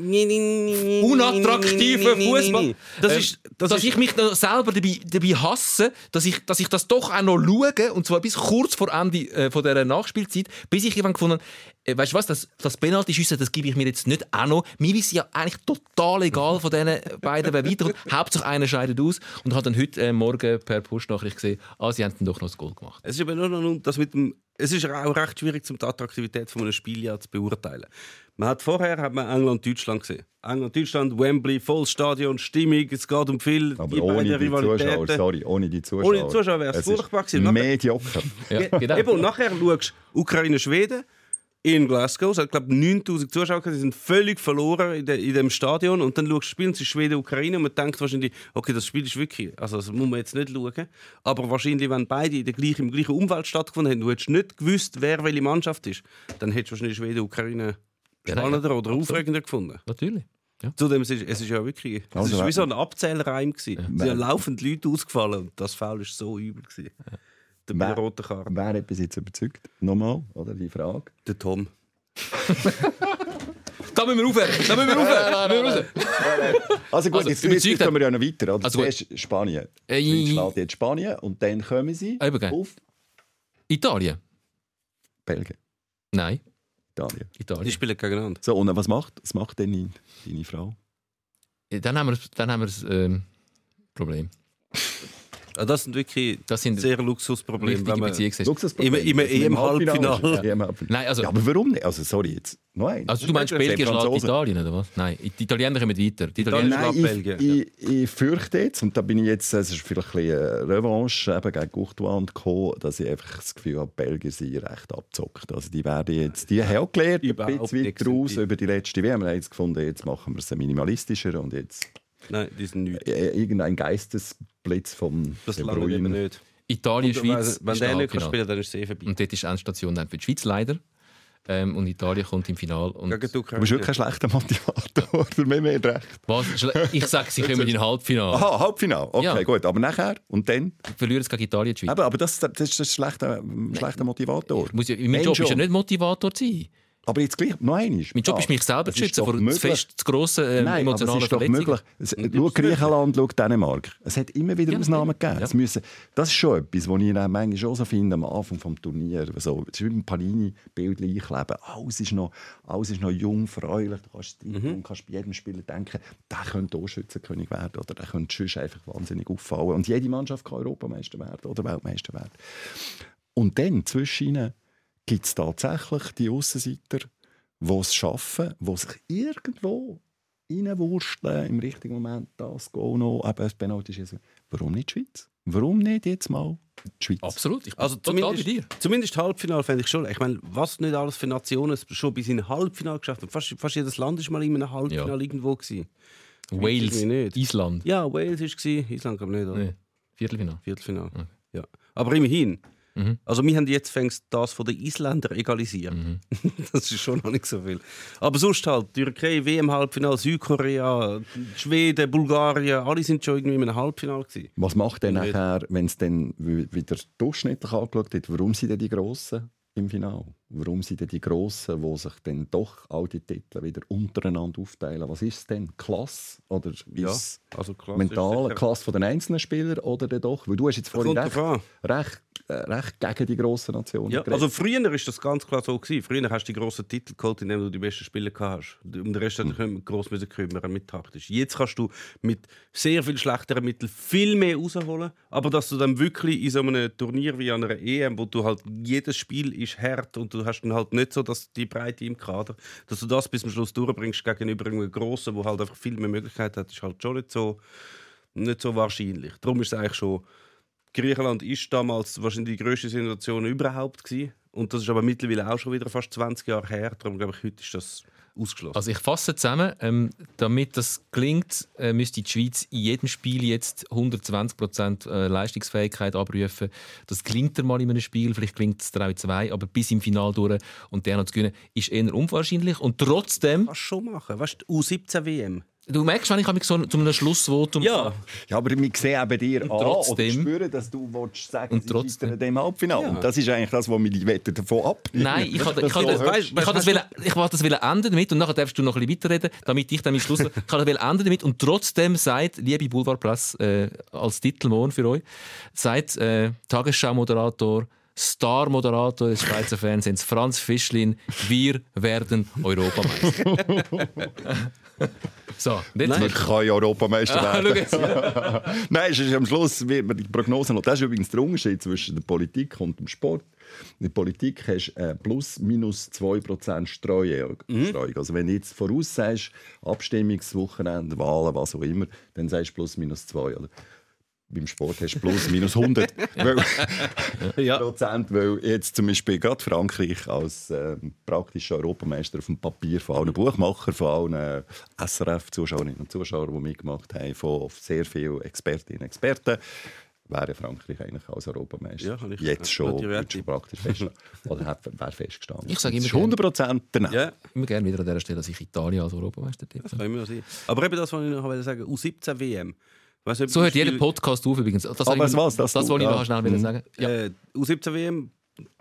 unattraktiven Fußball, ähm, ist, das dass ist, ich mich noch selber dabei, dabei hasse, dass ich, dass ich das doch auch noch schaue, und zwar bis kurz vor Ende äh, von dieser Nachspielzeit, bis ich irgendwann gefunden habe, äh, weißt du was, das, das Penalty-Schüsse, das gebe ich mir jetzt nicht auch noch. Mir ist ja eigentlich total egal von diesen beiden, wer weiterkommt. [LAUGHS] Hauptsache einer scheidet aus und habe dann heute äh, Morgen per Push-Nachricht gesehen, ah, sie haben dann doch noch das Goal gemacht. es ist aber nur noch das mit dem. Es ist auch recht schwierig, um die Attraktivität von einem Spiel ja zu beurteilen. Man hat vorher hat man England-Deutschland gesehen. England-Deutschland, Wembley, volles Stadion, Stimmung, es geht um viel. Aber die ohne beiden die Zuschauer, sorry, ohne die Zuschauer. Ohne die Zuschauer wäre es furchtbar gewesen. Nachher- Medioker. Ja, genau. Eben, und nachher schaust du Ukraine-Schweden in Glasgow. Es hat, glaube 9000 Zuschauer, gehabt, die sind völlig verloren in, de, in dem Stadion. Und dann schaust du spielen sie Schweden-Ukraine und man denkt wahrscheinlich, okay, das Spiel ist wirklich, also das muss man jetzt nicht schauen. Aber wahrscheinlich, wenn beide in der gleichen, im gleichen Umfeld stattgefunden hätten, du hättest nicht gewusst, wer welche Mannschaft ist, dann hättest du wahrscheinlich Schweden-Ukraine Ja, nein, spannender oder absolut. aufregender gefunden. Natürlich. Ja. Zudem, es ist, es ist ja wirklich, es Also, ist wie so ein Abzählreim gewesen. Es sind laufend Leute ausgefallen und das Foul ist so übel gewesen. Der Wer- roten Karte. Wer hat bis jetzt überzeugt? Nochmal, oder die Frage. Der Tom. [LAUGHS] Da müssen wir aufhören. Da müssen wir aufhören. Also gut, Also, jetzt, kommen wir ja noch weiter. Oder? Also gut. Zuerst Spanien. Äh, Jetzt steht jetzt Spanien und dann kommen sie Eben, gell. auf Italien? Belgien. Nein, Italien. Die Italien. spielen gegeneinander. So, und was macht, was macht denn deine, deine Frau? Dann haben wir, dann haben wir das ähm, Problem. Also das sind wirklich Das sind sehr Luxusprobleme. Wenn man- Beziehungstest. Im- im EM-Halbfinale. EM-Halbfinale. Nein, also- ja, aber warum nicht? Also, sorry, jetzt noch eins. Also du meinst, Belgien schlägt. Italien, oder was? Nein, die Italiener kommen weiter. Die Italien- Italiener Nein, Nein, Belgien, ich, ich, ich fürchte jetzt, und da bin ich jetzt, es ist vielleicht ein bisschen eine Revanche eben gegen Courtois und Co., dass ich einfach das Gefühl habe, die Belgier sind recht abgezockt. Also die werden jetzt, die haben auch gelernt, ein bisschen sind die. über die letzte WM. Wir haben jetzt gefunden, jetzt machen wir es minimalistischer und jetzt Nein, die sind nicht. äh, irgendein Geistesblitz vom Das lange eben nicht. Italien, Und Schweiz, wenn ist der nicht kann Halbfinale. spielen dann ist es eh vorbei. Und dort ist die Endstation dann für die Schweiz leider. Ähm, und Italien kommt im Finale. Und Gegen Du bist wirklich kein schlechter Motivator, [LAUGHS] für mich mehr recht. was? Ich sage, sie kommen in den Halbfinale. Aha, Halbfinale. Okay, Ja. gut. Aber nachher und dann? Verlieren es gegen Italien, die Schweiz. Eben, aber das, das ist ein schlechter, ein schlechter Motivator. Muss ja, mein Wenn Job ist ja nicht Motivator zu sein. Aber jetzt gleich, noch einmal. Mein Job ist, mich selber es zu ist schützen vor möglich. fest, zu grossen ähm, Nein, aber emotionalen es ist doch Verletzungen. möglich. Es, schau Griechenland, schau Dänemark. Es hat immer wieder Ja, Ausnahmen gegeben. ja. Es müssen, das ist schon etwas, was ich manchmal schon so finde am Anfang des Turniers. So, es ist wie beim Panini-Bild einkleben. Alles ist, noch, alles ist noch jungfräulich. Du kannst, Mhm. mhm. kannst bei jedem Spieler denken, der könnte auch Schützenkönig werden oder der könnte sonst einfach wahnsinnig auffallen. Und jede Mannschaft kann Europameister werden oder Weltmeister werden. Und dann, zwischen ihnen, gibt es tatsächlich die Aussenseiter, die es schaffen, die sich irgendwo reinwursteln, im richtigen Moment das Go noch, eben das Penalty schießen. Warum nicht die Schweiz? Warum nicht jetzt mal die Schweiz? Absolut, ich Also total bei zumindest, dir. zumindest Halbfinale fände ich schon. Ich meine, was nicht alles für Nationen es schon bis in Halbfinale geschafft haben. Fast, fast jedes Land ist mal in einem Halbfinale Ja. irgendwo gewesen. Wales. Island. Ja, Wales war es, Island glaube ich nicht. Oder? Nee, Viertelfinale. Viertelfinale. Ja. Aber immerhin. Mhm. Also wir haben jetzt fängst das von den Isländern egalisiert. Mhm. [LAUGHS] das ist schon noch nicht so viel. Aber sonst halt, Türkei, WM-Halbfinale, Südkorea, Schweden, Bulgarien, alle sind schon irgendwie in einem Halbfinale gewesen. Was macht denn nachher, wenn es dann wieder durchschnittlich angeschaut wird, warum sind denn die Grossen im Finale? Warum sind denn die Grossen, die sich dann doch all die Titel wieder untereinander aufteilen? Was ist es denn? Klasse? Oder ist es also klar. mentale Klasse von den einzelnen Spielern? Oder dann doch? Weil du hast jetzt vorhin recht, recht, äh, recht gegen die grossen Nationen Ja, geredet. also früher war das ganz klar so. Gewesen. Früher hast du die grossen Titel geholt, indem du die besten Spieler gehabt hast. Um den Rest Hm. hast gross müssen kümmern mit taktisch. Jetzt kannst du mit sehr viel schlechteren Mitteln viel mehr rausholen. Aber dass du dann wirklich in so einem Turnier wie an einer EM, wo du halt jedes Spiel ist hart und du hast dann halt nicht so dass die Breite im Kader, dass du das bis zum Schluss durchbringst gegenüber einem Grossen, wo halt einfach viel mehr Möglichkeiten hat, ist halt schon nicht so, nicht so wahrscheinlich. Darum ist es eigentlich schon Griechenland ist damals wahrscheinlich die grösste Sensation überhaupt gewesen. Und das ist aber mittlerweile auch schon wieder fast 20 Jahre her. Darum glaube ich, heute ist das ausgeschlossen. Also ich fasse zusammen, ähm, damit das gelingt, äh, müsste die Schweiz in jedem Spiel jetzt 120% äh, Leistungsfähigkeit abrufen. Das gelingt dir mal in einem Spiel, vielleicht gelingt es dir auch in zwei, aber bis im Final durch und der noch zu gewinnen, ist eher unwahrscheinlich. Und trotzdem, kannst du schon machen. Weißt du, U17 WM. Du merkst, wenn ich mich so zu einem Schlussvotum... Ja, Ja, aber wir sehen eben dir an trotzdem- oder spüren, dass du willst sagen, Und trotzdem- dem Halbfinale. Und das ist eigentlich das, was Wette davon ab. Nein, ich [LAUGHS] kann, ich kann, so das, ich kann das, ich wollte das enden damit und nachher darfst du noch ein bisschen weiterreden, damit ich dann am Schluss [LAUGHS] ich kann das enden damit und trotzdem sagt, liebe Boulevardpresse, äh, als Titelmond für euch, sagt äh, Tagesschau-Moderator, Star-Moderator des Schweizer Fernsehens, Franz Fischlin, wir werden Europameister. [LAUGHS] [LAUGHS] so, jetzt Wir können ja Europameister Ah, schau werden. jetzt. [LAUGHS] Nein, es ist am Schluss wird man die Prognose noch. Das ist übrigens der Unterschied zwischen der Politik und dem Sport. In der Politik hast du äh, plus minus 2% Streuung. Streuung. Also wenn du jetzt voraussagst, Abstimmungswochenende, Wahlen, was auch immer, dann sagst du plus minus 2. Oder? beim Sport hast du plus minus 100. [LAUGHS] Prozent, weil jetzt zum Beispiel gerade Frankreich als ähm, praktischer Europameister auf dem Papier von allen Buchmachern, von allen äh, SRF-Zuschauerinnen und Zuschauern, die mitgemacht haben, von sehr vielen Expertinnen und Experten, wäre Frankreich eigentlich als Europameister ja, jetzt äh, schon, schon praktisch fest, [LAUGHS] oder wäre festgestanden. Ich sage immer 100 Prozent danach. Ja. Immer gerne wieder an dieser Stelle, dass ich Italien als Europameister tippe. Das kann immer sein. Aber eben das, was ich noch sagen wollte, U17-WM. Weißt, so hört jeder Podcast auf übrigens. Das aber was, war's, das, das wollte ich noch schnell wieder mhm. sagen. Ja. Äh, U17-WM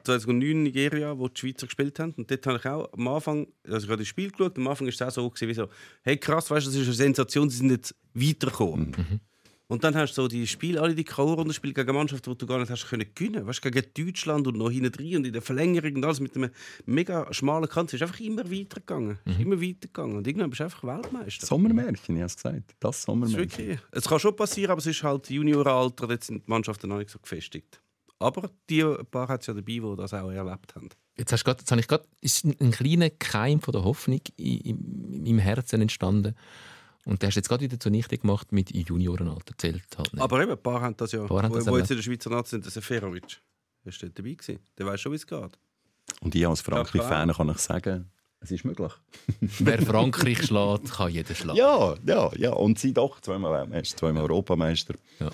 2009 Nigeria, wo die Schweizer gespielt haben. Und dort habe ich auch am Anfang, also ich habe das Spiel geschaut, am Anfang war es auch so, gewesen, wie so, hey krass, weißt du, das ist eine Sensation, sie sind jetzt weitergekommen. Mhm. Und dann hast du so die Spiele, alle die K.O.-Rundenspiele gegen Mannschaften, die du gar nicht hast können gewinnen. Weißt du, gegen Deutschland und noch hinten drin und in der Verlängerung und alles mit einem mega schmalen Kant. Es ist einfach immer weitergegangen. Ist immer weitergegangen. Und irgendwann bist du einfach Weltmeister. Sommermärchen, ich habe es gesagt. Das Sommermärchen. es kann schon passieren, aber es ist halt Juniorenalter, jetzt sind die Mannschaften noch nicht so gefestigt. Aber die paar hat es ja dabei, die das auch erlebt haben. Jetzt, hast du grad, jetzt habe ich gerade ist ein, ein kleiner Keim von der Hoffnung in, in, in meinem Herzen entstanden. Und der hast du jetzt gerade wieder zunichte gemacht mit Juniorenalter. Zählt halt nicht. Aber eben, ein paar haben das ja. paar haben wo, das wo jetzt in der Schweizer Nazi sind, der Seferovic. Der ist dort dabei gewesen. Der weiß schon, wie es geht. Und ich als. Frankreich-Fan kann ich sagen, es ist möglich. [LAUGHS] Wer Frankreich schlägt, kann jeder schlagen. Ja, ja, ja. Und sie doch zweimal Weltmeister, zweimal Europameister. Ja.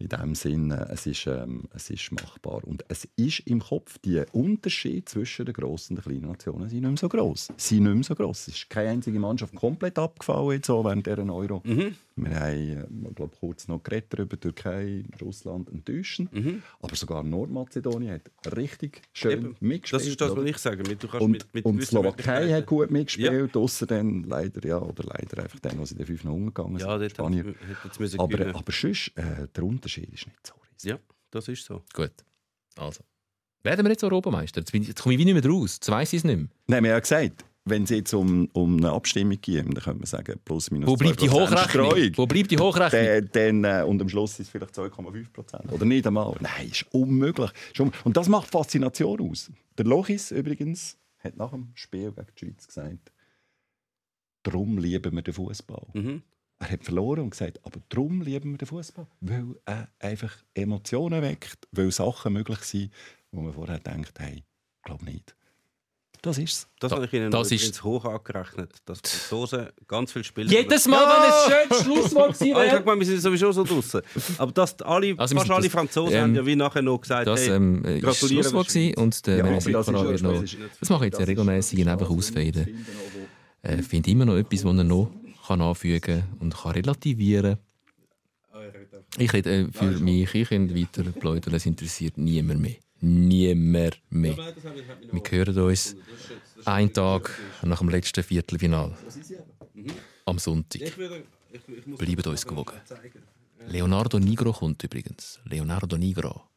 In dem Sinne, es ist, ähm, es ist machbar. Und es ist im Kopf, die Unterschiede zwischen den grossen und den kleinen Nationen sind nicht mehr so gross. Sind nicht mehr so gross. Es ist keine einzige Mannschaft komplett abgefallen jetzt während dieser Euro. Mhm. Wir haben, äh, glaub, kurz noch geredet über Türkei, Russland enttäuschend. Aber sogar Nordmazedonien hat richtig schön Mhm. Eben. mitgespielt. Das ist das, oder? was ich sage. Du kannst Und, mit, mit und Slowakei hat gut mitgespielt, ausser dann leider, ja, oder leider einfach dann, als sie den 5 noch umgegangen sind. Ja, dort Spanier. jetzt müssen Aber, gewinnen. aber sonst, äh, der Unterschied ist nicht so riesig. Ja, das ist so. Gut. Also. Werden wir jetzt Europameister? Jetzt, bin ich, jetzt komme ich wie nicht mehr raus. Jetzt weiss ich es nicht mehr. Nein, wir haben ja gesagt, wenn es jetzt um, um eine Abstimmung geht, dann könnte man sagen, plus minus Wo bleibt die 2% Hochrechnung? Streuung. Wo bleibt die Hochrechnung? Dann, äh, und am Schluss ist es vielleicht 2,5 Prozent. Oder nicht einmal. Nein, ist unmöglich. Und das macht Faszination aus. Der Lochis übrigens hat nach dem Spiel gegen die Schweiz gesagt, darum lieben wir den Fußball. Mhm. Er hat verloren und gesagt, aber darum lieben wir den Fußball, weil er einfach Emotionen weckt, weil Sachen möglich sind, wo man vorher denkt, hey, glaube nicht. Das ist es. Das Da- habe ich Ihnen das das ist- ist hoch angerechnet, dass die Franzosen ganz viel spielen. Jedes Mal, wenn es schönes Schlusswort gewesen Ah, ich wäre. sag mal, wir sind sowieso so draußen. Aber dass alle, Also fast alle das- Franzosen ähm, haben ja wie nachher noch gesagt, Das hey, ähm, ist das gratulieren Schlusswort gewesen und der Ja, aber das ist ja- noch... das ist- Das mache ich jetzt regelmäßig einfach ausfaden. Ich finde immer noch etwas, was er noch kann anfügen und kann relativieren Ich rede äh, für mich, ich könnte weiter plaudern, es interessiert niemand mehr. Niemand mehr. Wir hören uns einen Tag nach dem letzten Viertelfinal. Am Sonntag. Bleibt uns gewogen. Leonardo Nigro kommt übrigens. Leonardo Nigro.